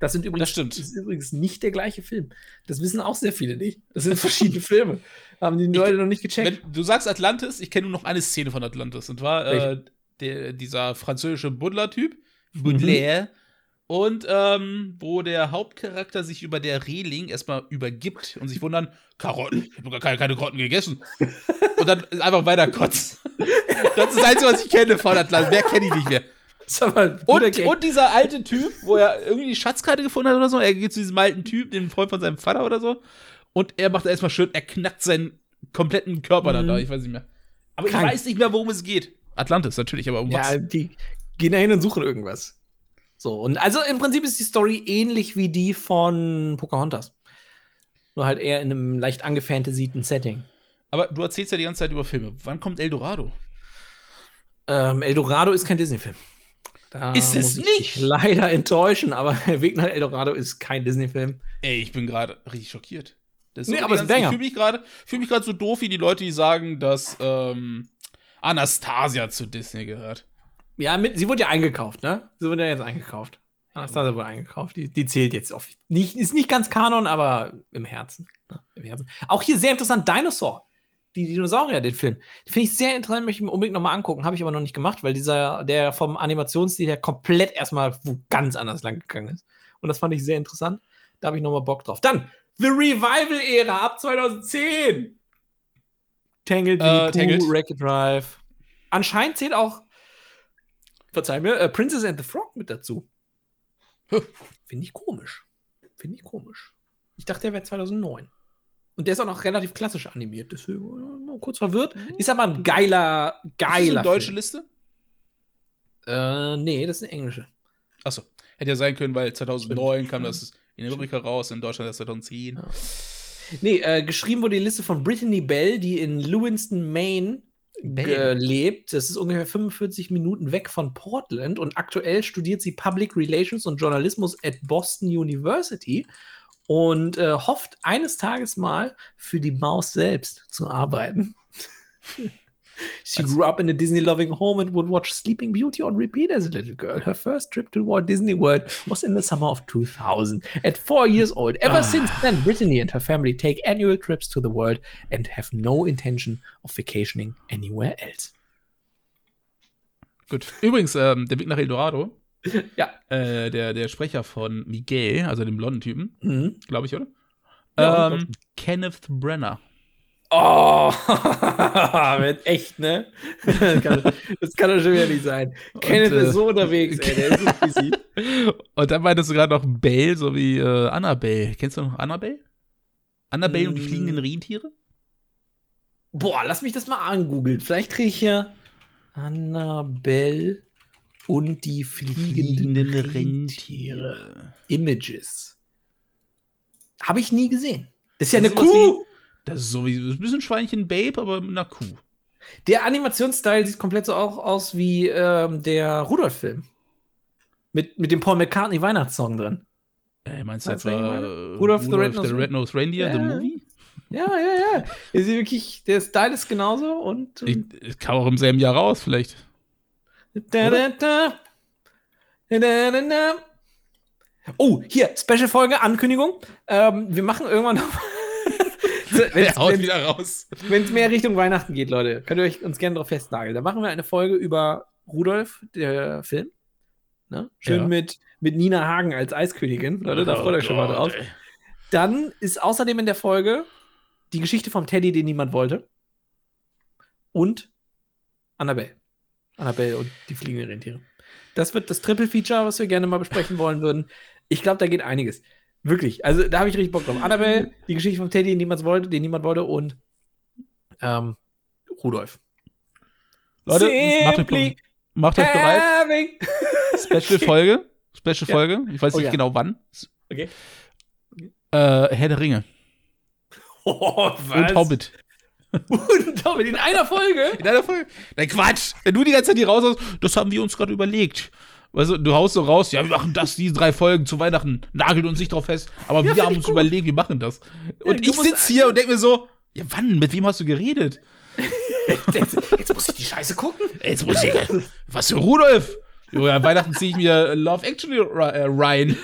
Das sind übrigens, das stimmt. Das ist übrigens nicht der gleiche Film. Das wissen auch sehr viele nicht. Das sind verschiedene Filme. Haben die Leute noch nicht gecheckt. Wenn du sagst Atlantis, ich kenne nur noch eine Szene von Atlantis. Und zwar äh, der, dieser französische Buddler-Typ, Baudelaire, mhm. Und ähm, wo der Hauptcharakter sich über der Reling erstmal übergibt und sich wundern, Karotten, ich habe gar keine, keine Karotten gegessen. und dann einfach weiter kotzt. das ist das Einzige, was ich kenne von Atlantis. Mehr kenne ich nicht mehr. Und, und, dieser alte Typ, wo er irgendwie die Schatzkarte gefunden hat oder so, er geht zu diesem alten Typ, dem Freund von seinem Vater oder so, und er macht erstmal schön, er knackt seinen kompletten Körper mhm. da, ich weiß nicht mehr. Aber Krank. ich weiß nicht mehr, worum es geht. Atlantis natürlich, aber um was? Ja, die gehen da hin und suchen irgendwas. So, und also im Prinzip ist die Story ähnlich wie die von Pocahontas. Nur halt eher in einem leicht angefantasieten Setting. Aber du erzählst ja die ganze Zeit über Filme. Wann kommt Eldorado? Ähm, Eldorado ist kein Disney-Film. Da Ist es nicht? Leider enttäuschen, aber Weg nach Eldorado ist kein Disney-Film. Ey, ich bin gerade richtig schockiert. Das Nee, so aber es ist ich fühle mich gerade fühl so doof wie die Leute, die sagen, dass ähm, Anastasia zu Disney gehört. Ja, mit, sie wurde ja eingekauft, ne? Sie wurde ja jetzt eingekauft. Anastasia wurde eingekauft. Die, die zählt jetzt auf. Nicht, ist nicht ganz Kanon, aber im Herzen, ne? Im Herzen. Auch hier sehr interessant: Dinosaur. Die Dinosaurier, den Film. Finde ich sehr interessant, möchte ich mir unbedingt nochmal angucken. Habe ich aber noch nicht gemacht, weil dieser, der vom Animationsstil her komplett erstmal wo ganz anders lang gegangen ist. Und das fand ich sehr interessant. Da habe ich nochmal Bock drauf. Dann, The Revival-Ära ab 2010. Tangled, Äh, Tangled. Wreck-It Drive. Anscheinend zählt auch, verzeih mir, äh, Princess and the Frog mit dazu. Finde ich komisch. Finde ich komisch. Ich dachte, der wäre 2009. Und der ist auch noch relativ klassisch animiert, deswegen äh, kurz verwirrt. Ist aber ein geiler, Ist das geiler eine deutsche Film. Liste? Äh, nee, das ist eine englische. Achso, hätte ja sein können, weil 2009 kam das in Amerika raus, in Deutschland erst 2010. Ja. Nee, äh, geschrieben wurde die Liste von Brittany Bell, die in Lewiston, Maine Bell. äh, lebt. Das ist ungefähr 45 Minuten weg von Portland und aktuell studiert sie Public Relations und Journalismus at Boston University und äh, hofft eines Tages mal für die Maus selbst zu arbeiten. She grew up in a Disney-loving home and would watch Sleeping Beauty on repeat as a little girl. Her first trip to Walt Disney World was in the summer of 2000. At four years old, ever since then, Brittany and her family take annual trips to the world and have no intention of vacationing anywhere else. Gut. Übrigens, ähm, der Weg nach Eldorado, Ja. äh, der, der Sprecher von Miguel, also dem blonden Typen, Mhm. glaube ich, oder? Ja, ähm, Kenneth Brenner. Oh, wird echt, ne? Das kann, das kann doch schon wieder nicht sein. Kenneth äh, ist so unterwegs, ey. Der ist so busy. Und dann meintest du gerade noch Belle, so wie äh, Annabelle. Kennst du noch Annabelle? Annabelle und die Mm. fliegenden Rentiere? Boah, lass mich das mal angoogeln. Vielleicht kriege ich hier Annabelle und die fliegenden, Rentiere. Images. Habe ich nie gesehen. Das ist ja Das eine ist Kuh. Das ist so wie das ist ein bisschen Schweinchen Babe, aber mit einer Kuh. Der Animationsstyle sieht komplett so auch aus wie ähm, der Rudolf-Film. Mit, mit dem Paul McCartney Weihnachtssong drin. Äh, meinst du etwa äh, Rudolph the Rudolph Red-Nosed Red-Nosed Reindeer, the Ja. movie? Ja, ja, ja. Der, sieht wirklich, der Style ist genauso und. Ich, ich kam auch im selben Jahr raus, vielleicht. Da, da. Da, da, da, da. Oh, hier, Special-Folge, Ankündigung. Ähm, wir machen irgendwann noch. Der haut Wenn wieder raus. es mehr Richtung Weihnachten geht, Leute, könnt ihr euch uns gerne drauf festnageln. Da machen wir eine Folge über Rudolf, der Film. Ne? Schön Ja. mit, mit Nina Hagen als Eiskönigin. Leute, da freut euch schon mal Oh drauf. Ey. Dann ist außerdem in der Folge die Geschichte vom Teddy, den niemand wollte. Und Annabelle. Annabelle und die fliegenden Rentiere. Das wird das Triple-Feature, was wir gerne mal besprechen wollen würden. Ich glaube, da geht einiges. Wirklich. Also, da habe ich richtig Bock drauf. Annabelle, die Geschichte vom Teddy, den niemand wollte, den niemand wollte, und ähm, Rudolf. Leute, macht euch, Simply macht euch bereit. Special-Folge. Special-Folge. Ich weiß Oh nicht ja. genau wann. Okay. Äh, Herr der Ringe. Oh, Und Hobbit. Und Hobbit in einer Folge? In einer Folge. Nein, Quatsch. Wenn du die ganze Zeit hier raus hast, das haben wir uns gerade überlegt. Weißt du, du haust so raus, ja, wir machen das, die drei Folgen zu Weihnachten, nagelt uns nicht drauf fest, aber wir find haben uns gut. überlegt, wir machen das. Und du ich sitze hier und denke mir so, ja, wann, mit wem hast du geredet? Jetzt, jetzt muss ich die Scheiße gucken. Jetzt muss ich, was für Rudolf? Jo, ja, Weihnachten ziehe ich mir Love Actually ri- äh, rein.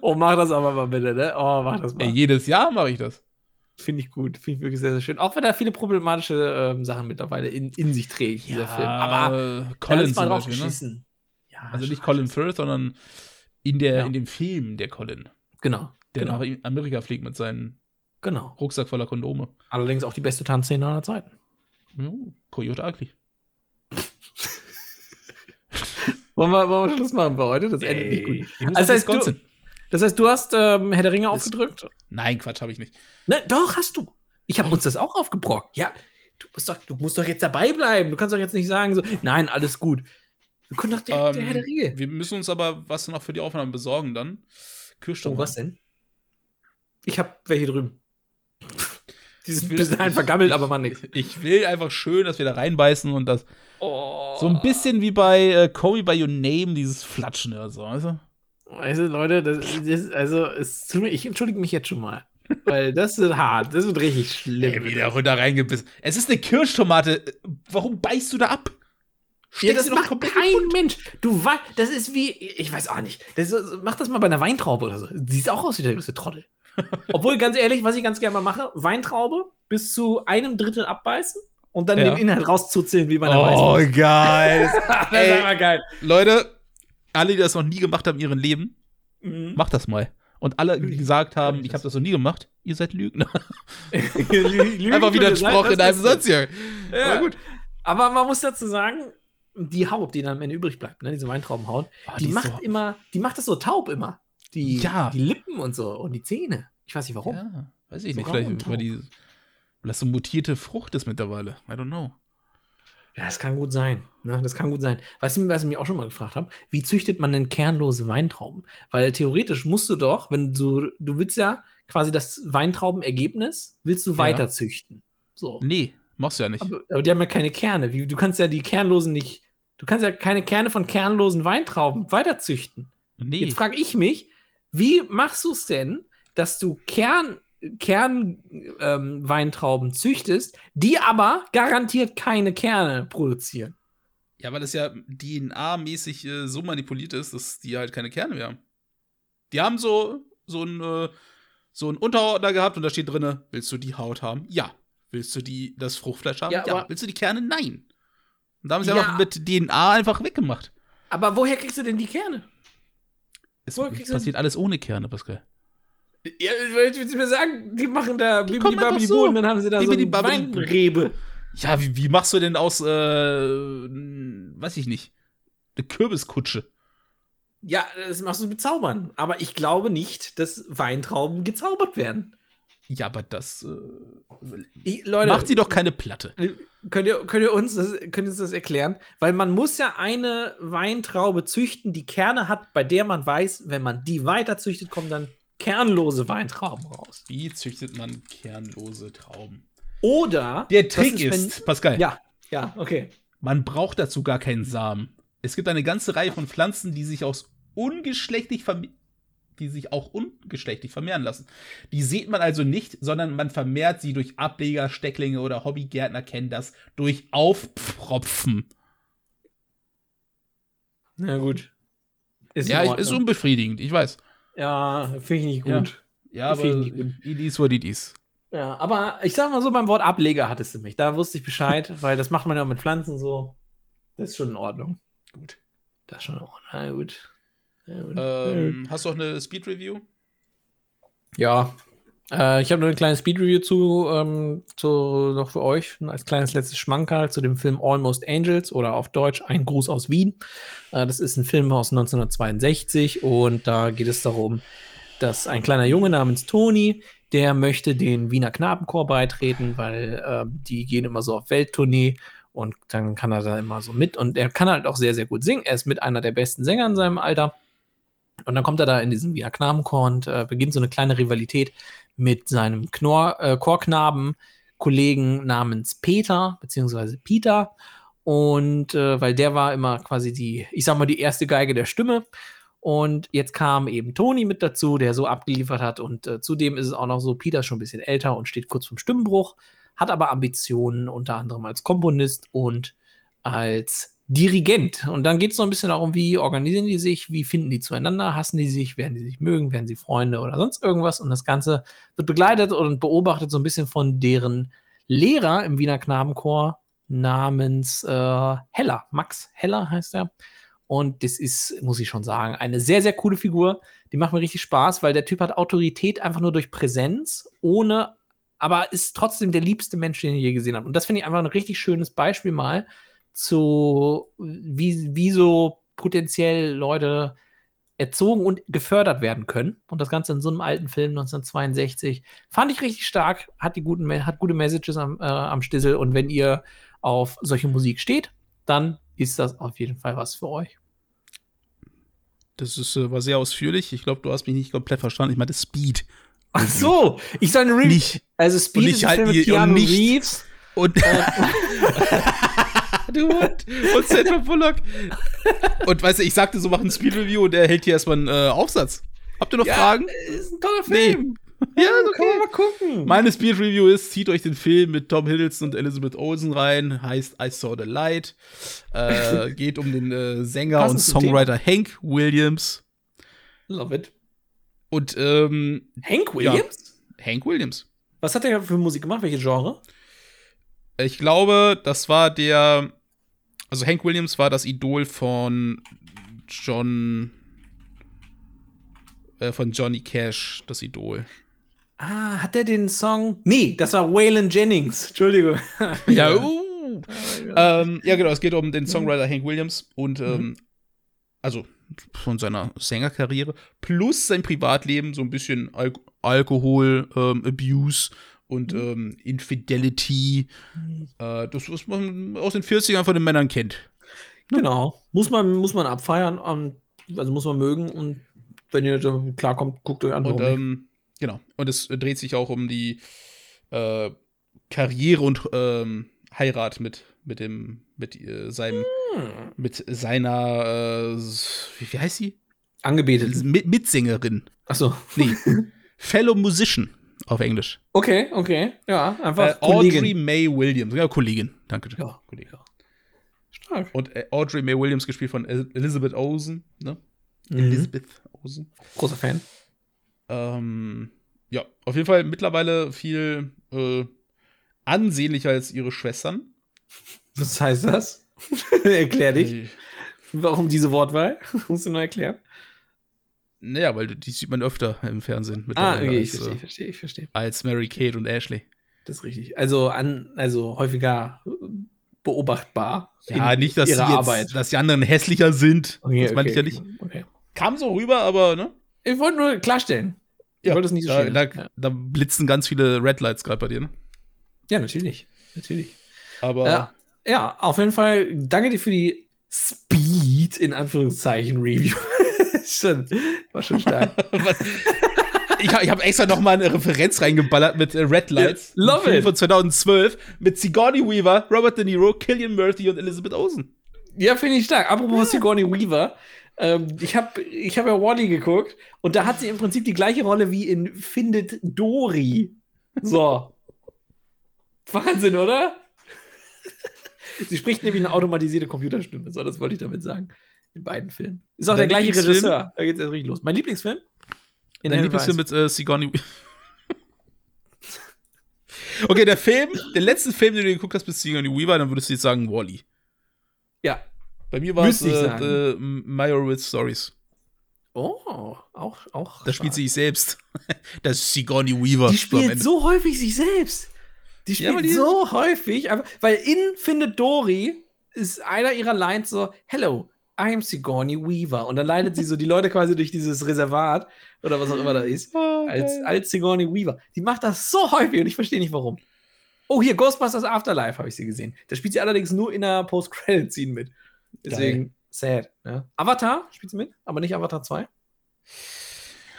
Oh, mach das aber mal bitte, ne? Oh, mach das mal. Jedes Jahr mache ich das. Finde ich gut. Finde ich wirklich sehr, sehr schön. Auch wenn er viele problematische ähm, Sachen mittlerweile in, in sich trägt, dieser Film. Aber äh, da mal zum drauf Beispiel, ne? Also nicht schon. Colin Firth, sondern in, der, Ja. in dem Film der Colin, Genau. der genau. nach Amerika fliegt mit seinem genau. Rucksack voller Kondome. Allerdings auch die beste Tanzszene aller Zeiten. Uh, Coyote Ugly. Wollen wir, wollen wir Schluss machen für heute? Das endet nicht gut. Also nach heißt du-. Das heißt, du hast ähm, Herr der Ringe Das- aufgedrückt? Nein, Quatsch, habe ich nicht. Ne, doch, hast du. Ich habe uns das auch aufgebrockt. Ja, du musst, doch, du musst doch jetzt dabei bleiben. Du kannst doch jetzt nicht sagen so, nein, alles gut. Wir können doch direkt der Herr der Ringe. Ähm, wir müssen uns aber was noch für die Aufnahme besorgen dann. Kirschtorte. Oh, was denn? Ich habe welche drüben. Die sind will- bis dahin vergammelt, aber man nix. Ich will einfach schön, dass wir da reinbeißen und das Oh. So ein bisschen wie bei äh, Call Me By Your Name, dieses Flatschen oder so, weißt du? Weißt du, Leute, das, das, also, es ich entschuldige mich jetzt schon mal. Weil das wird hart, das wird richtig schlimm. Ey, wieder runter reingebissen. Es ist eine Kirschtomate. Warum beißt du da ab? Ja, Steckst das du doch macht kein. Mensch. Du weißt, das ist wie, ich weiß auch nicht. Das ist, mach das mal bei einer Weintraube oder so. Sieht auch aus wie der größte Trottel. Obwohl, ganz ehrlich, was ich ganz gerne mal mache, Weintraube bis zu einem Drittel abbeißen und dann Ja. den Inhalt rauszuzeln, wie bei einer Oh, Weißwurst. geil. das ey. ist aber geil. Leute, alle, die das noch nie gemacht haben in ihrem Leben, Mhm. macht das mal. Und alle, die gesagt haben, ich ich das. habe das noch nie gemacht, ihr seid Lügner. Lügen Einfach wieder ein Spruch in einem das Satz ist- hier. Ja. Aber gut. Aber man muss dazu sagen, die Haut, die dann am Ende übrig bleibt, ne, diese Weintraubenhaut, Oh, die, die macht so- immer, die macht das so taub immer. Die, Ja. die Lippen und so und die Zähne. Ich weiß nicht warum. Ja, weiß ich So nicht. Vielleicht, weil, die, weil das so mutierte Frucht ist mittlerweile. I don't know. Ja, das kann gut sein. Ne? Das kann gut sein. Weißt du, was ich mich auch schon mal gefragt habe? Wie züchtet man denn kernlose Weintrauben? Weil theoretisch musst du doch, wenn du, du willst ja quasi das Weintraubenergebnis, willst du Ja. weiter züchten. So. Nee, machst du ja nicht. Aber, aber die haben ja keine Kerne. Wie, du kannst ja die kernlosen nicht, du kannst ja keine Kerne von kernlosen Weintrauben weiter züchten. Nee. Jetzt frage ich mich, wie machst du es denn, dass du Kern, Kern ähm, züchtest, die aber garantiert keine Kerne produzieren? Ja, weil das ja DNA-mäßig äh, so manipuliert ist, dass die halt keine Kerne mehr haben. Die haben so, so ein, äh, so einen Unterordner gehabt und da steht drinne, willst du die Haut haben? Ja. Willst du die, das Fruchtfleisch haben? Ja, Ja. Willst du die Kerne? Nein. Und da haben sie Ja. einfach mit DNA einfach weggemacht. Aber woher kriegst du denn die Kerne? Es Woher passiert alles ohne Kerne, Pascal. Ja, willst du mir sagen, die machen da Bibidi so. Und dann haben sie da so eine. Weinrebe. Ja, wie, wie machst du denn aus, äh, weiß ich nicht, eine Kürbiskutsche? Ja, das machst du mit Zaubern. Aber ich glaube nicht, dass Weintrauben gezaubert werden. Ja, aber das äh, Leute, macht sie doch keine Platte. Könnt ihr, könnt ihr uns das, könnt ihr uns das erklären? Weil man muss ja eine Weintraube züchten, die Kerne hat, bei der man weiß, wenn man die weiter züchtet, kommen dann kernlose Weintrauben raus. Wie züchtet man kernlose Trauben? Oder Der Trick wenn- ist, Pascal, Ja, ja, okay. man braucht dazu gar keinen Samen. Es gibt eine ganze Reihe von Pflanzen, die sich aus ungeschlechtlich verme- die sich auch ungeschlechtlich vermehren lassen. Die sieht man also nicht, sondern man vermehrt sie durch Ableger, Stecklinge oder Hobbygärtner kennen das durch Aufpropfen. Na gut. Ist Ja, ich- ist unbefriedigend, ich weiß. ja finde ich nicht Ja. gut. Ja, aber Finde ich gut. it is what it is. Ja. aber ich sag mal so, beim Wort Ableger hattest du mich. Da wusste ich Bescheid, weil das macht man ja auch mit Pflanzen so. Das ist schon in Ordnung. Gut. Das ist schon in Ordnung. Na gut. Ähm, hast du auch eine Speed-Review? Ja. Äh, ich habe nur eine kleine Speed-Review zu, ähm, zu, noch für euch, als kleines letztes Schmankerl zu dem Film Almost Angels oder auf Deutsch Ein Gruß aus Wien. Äh, das ist ein Film aus 1962 und da geht es darum, dass ein kleiner Junge namens Toni, der möchte den Wiener Knabenchor beitreten, weil äh, die gehen immer so auf Welttournee und dann kann er da immer so mit und er kann halt auch sehr, sehr gut singen. Er ist mit einer der besten Sänger in seinem Alter. Und dann kommt er da in diesen Wiener Knabenchor und äh, beginnt so eine kleine Rivalität mit seinem Knorr, äh, Chorknaben-Kollegen namens Peter, beziehungsweise Peter. Und äh, weil der war immer quasi die, ich sag mal, die erste Geige der Stimme. Und jetzt kam eben Toni mit dazu, der so abgeliefert hat. Und äh, zudem ist es auch noch so, Peter ist schon ein bisschen älter und steht kurz vom Stimmbruch, hat aber Ambitionen, unter anderem als Komponist und als Dirigent. Und dann geht es so ein bisschen darum, wie organisieren die sich, wie finden die zueinander, hassen die sich, werden die sich mögen, werden sie Freunde oder sonst irgendwas. Und das Ganze wird begleitet und beobachtet so ein bisschen von deren Lehrer im Wiener Knabenchor namens äh, Heller. Max Heller heißt er. Und das ist, muss ich schon sagen, eine sehr, sehr coole Figur. Die macht mir richtig Spaß, weil der Typ hat Autorität einfach nur durch Präsenz, ohne, aber ist trotzdem der liebste Mensch, den ich je gesehen habe. Und das finde ich einfach ein richtig schönes Beispiel mal zu, wie, wie so potenziell Leute erzogen und gefördert werden können. Und das Ganze in so einem alten Film 1962 fand ich richtig stark, hat, die guten, hat gute Messages am, äh, am Stissel. Und wenn ihr auf solche Musik steht, dann ist das auf jeden Fall was für euch. Das ist, äh, war sehr ausführlich. Ich glaube, du hast mich nicht komplett verstanden. Ich meinte Speed. Ach so, ich soll eine Review. Nicht. Also Speed Und ist halt Film mit die- und Keanu nicht- Reeves. Und du, und Sandra Bullock. Und weißt du, ich sagte so, mach ein Speed-Review und er hält hier erstmal einen äh, Aufsatz. Habt ihr noch ja, Fragen? Ist ein toller Nee. Film. Ja, Kann man mal gucken. Meine Speed-Review ist, zieht euch den Film mit Tom Hiddleston und Elizabeth Olsen rein, heißt I Saw the Light. Äh, geht um den äh, Sänger Passend und Songwriter Hank Williams. Love it. Und ähm, Hank Williams? Hank Williams. Was hat der für Musik gemacht? Welche Genre? Ich glaube, das war der. Also Hank Williams war das Idol von John. Äh, von Johnny Cash, das Idol. Ah, hat der den Song? Nee, das war Waylon Jennings. Entschuldigung. Ja, uh. ähm, ja, genau, es geht um den Songwriter Hank Williams und ähm, also von seiner Sängerkarriere plus sein Privatleben, so ein bisschen Al Alkohol, ähm, Abuse und ähm, Infidelity. Äh, das, was man aus den 40ern von den Männern kennt. Genau. Muss man, muss man abfeiern, also muss man mögen und wenn ihr klarkommt, guckt euch an. Und ähm, genau. Und es dreht sich auch um die äh, Karriere und ähm, Heirat mit, mit dem, mit äh, seinem, Hm. mit seiner, äh, wie, wie heißt sie? Angebetet. Mit Mitsängerin. Achso. Nee. Fellow Musician auf Englisch. Okay, okay. Ja, einfach Äh, Audrey. May Williams. Ja, Kollegin. Danke. Ja, Kollegin. ja. Stark. Und äh, Audrey May Williams gespielt von El Elizabeth Olsen. Ne? Mhm. Elizabeth Olsen. Großer Fan. Ähm, ja, auf jeden Fall mittlerweile viel äh, ansehnlicher als ihre Schwestern. Was heißt das? Erklär dich. Warum diese Wortwahl? Musst du nur erklären. Naja, weil die sieht man öfter im Fernsehen Ah, okay, ich als, verstehe, äh, ich verstehe, ich verstehe. als Mary Kate und Ashley. Das ist richtig. Also an, also häufiger äh, beobachtbar. Ja, nicht, dass die, ihrer jetzt, Arbeit. dass die anderen hässlicher sind. Okay, das meine ich ja nicht. Okay. Kam so rüber, aber ne? Ich wollte nur klarstellen. Ich wollte es nicht so da, schön. da, ja. da blitzen ganz viele Red Lights gerade bei dir, ne? ja, natürlich. Natürlich. Aber Ja, ja, auf jeden Fall danke dir für die Speed in Anführungszeichen Review. Schon, war schon stark. Ich, hab- habe extra noch mal eine Referenz reingeballert mit äh, Red Lights. Ja, love it. von 2012 mit Sigourney Weaver, Robert De Niro, Killian Murphy und Elizabeth Olsen. Ja, finde ich stark. Apropos Sigourney Weaver. Ähm, ich habe ich hab ja Wally geguckt und da hat sie im Prinzip die gleiche Rolle wie in Findet Dory. So. Wahnsinn, oder? sie spricht nämlich eine automatisierte Computerstimme. So, das wollte ich damit sagen. In beiden Filmen. Ist auch Dein der gleiche? Regisseur. Da geht's jetzt richtig los. Mein Lieblingsfilm? Dein Inherent Lieblingsfilm mit äh, Sigourney Weaver. Okay, der Film, der letzte Film, den du geguckt hast mit Sigourney Weaver, dann würdest du jetzt sagen Wally. Ja. Bei mir war es äh, äh, Meyerowitz Stories. Oh, auch, auch. Da spielt sie sich selbst. Das ist Sigourney Weaver. Die spielt so häufig sich selbst. Die Ja, spielt aber die- so häufig, weil in Findet Dory ist einer ihrer Lines so, Hello, I'm Sigourney Weaver. Und dann leitet sie so die Leute quasi durch dieses Reservat oder was auch immer da ist, Oh, als, geil. als Sigourney Weaver. Die macht das so häufig und ich verstehe nicht warum. Oh, hier, Ghostbusters Afterlife habe ich sie gesehen. Da spielt sie allerdings nur in der Post-Credit-Scene mit. Deswegen sad. Ja. Avatar spielt sie mit, aber nicht Avatar 2.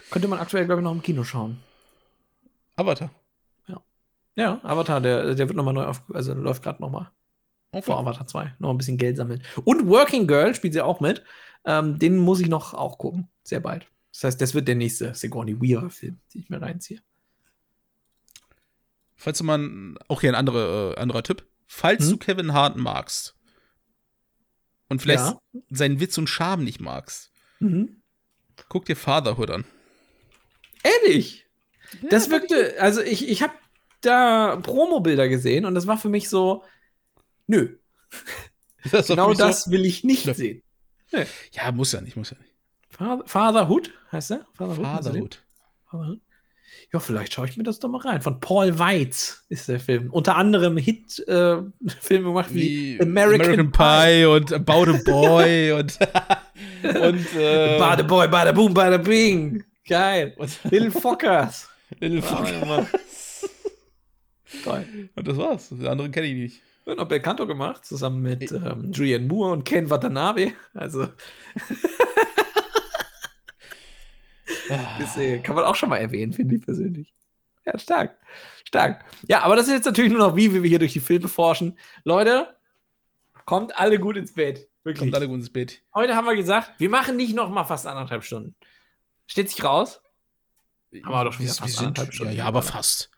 Könnte man aktuell, glaube ich, noch im Kino schauen. Avatar. Ja, Avatar, der, der wird nochmal neu auf, also läuft gerade nochmal vor Avatar 2. Noch ein bisschen Geld sammeln. Und Working Girl spielt sie auch mit. Ähm, den muss ich noch auch gucken. Sehr bald. Das heißt, das wird der nächste Sigourney Weaver-Film, den ich mir reinziehe. Falls du mal, ein- auch hier ein andere, äh, anderer Tipp. Falls Hm? du Kevin Hart magst und vielleicht Ja. seinen Witz und Charme nicht magst, Mhm. guck dir Fatherhood an. Ehrlich? Das wirkte, also ich, ich habe da Promo-Bilder gesehen und das war für mich so, nö, Das genau so- das will ich nicht Nö. sehen. Ja, muss ja nicht, muss ja nicht. Father, Fatherhood heißt der? Fatherhood. Fatherhood. Fatherhood? Ja, vielleicht schaue ich mir das doch mal rein. Von Paul Weitz ist der Film. Unter anderem Hit-Filme gemacht wie, Wie American, Pie. und About a Boy und, und äh, Bada Boy, Bada Boom, Bada Bing. Geil. und Little Fockers. Little Oh, ja, Mann. Toll. Und das war's. Den anderen kenne ich nicht. Wird noch Belcanto gemacht, zusammen mit ähm, Julianne Moore und Ken Watanabe. Also, das äh, kann man auch schon mal erwähnen, finde ich persönlich. Ja, stark. Stark. Ja, aber das ist jetzt natürlich nur noch, wie wir hier durch die Filme forschen. Leute, kommt alle gut ins Bett. Wirklich. Kommt alle gut ins Bett. Heute haben wir gesagt, wir machen nicht noch mal fast anderthalb Stunden. Steht sich raus? Haben wir doch schon wir, wieder wir fast sind, anderthalb ja, Stunden ja, aber geballert. fast.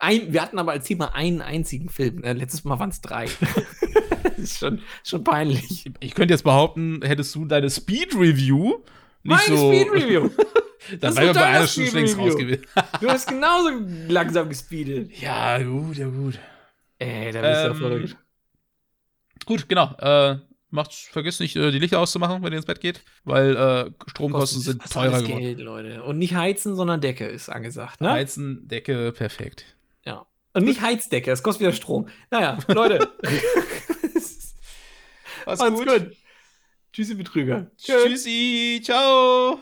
Ein, wir hatten aber als Thema einen einzigen Film. Äh, letztes Mal waren es drei. das ist schon, schon peinlich. Ich könnte jetzt behaupten, hättest du deine Speed-Review nicht Meine so. Speed Review. Dann ist bei einer Stunde längst Speed-Review. raus gewesen. Du hast genauso langsam gespeedet. ja, gut, ja, gut. Ey, da bist du Ähm, verrückt. Gut, genau. Äh, macht, vergiss nicht, äh, die Lichter auszumachen, wenn ihr ins Bett geht, weil äh, Stromkosten sind teurer geworden. Geld, Leute. Und nicht heizen, sondern Decke ist angesagt, ne? Heizen, Decke, perfekt. Und nicht Heizdecke, das kostet wieder Strom. Naja, Leute. Alles gut. Tschüssi, Betrüger. Tschüssi, ciao.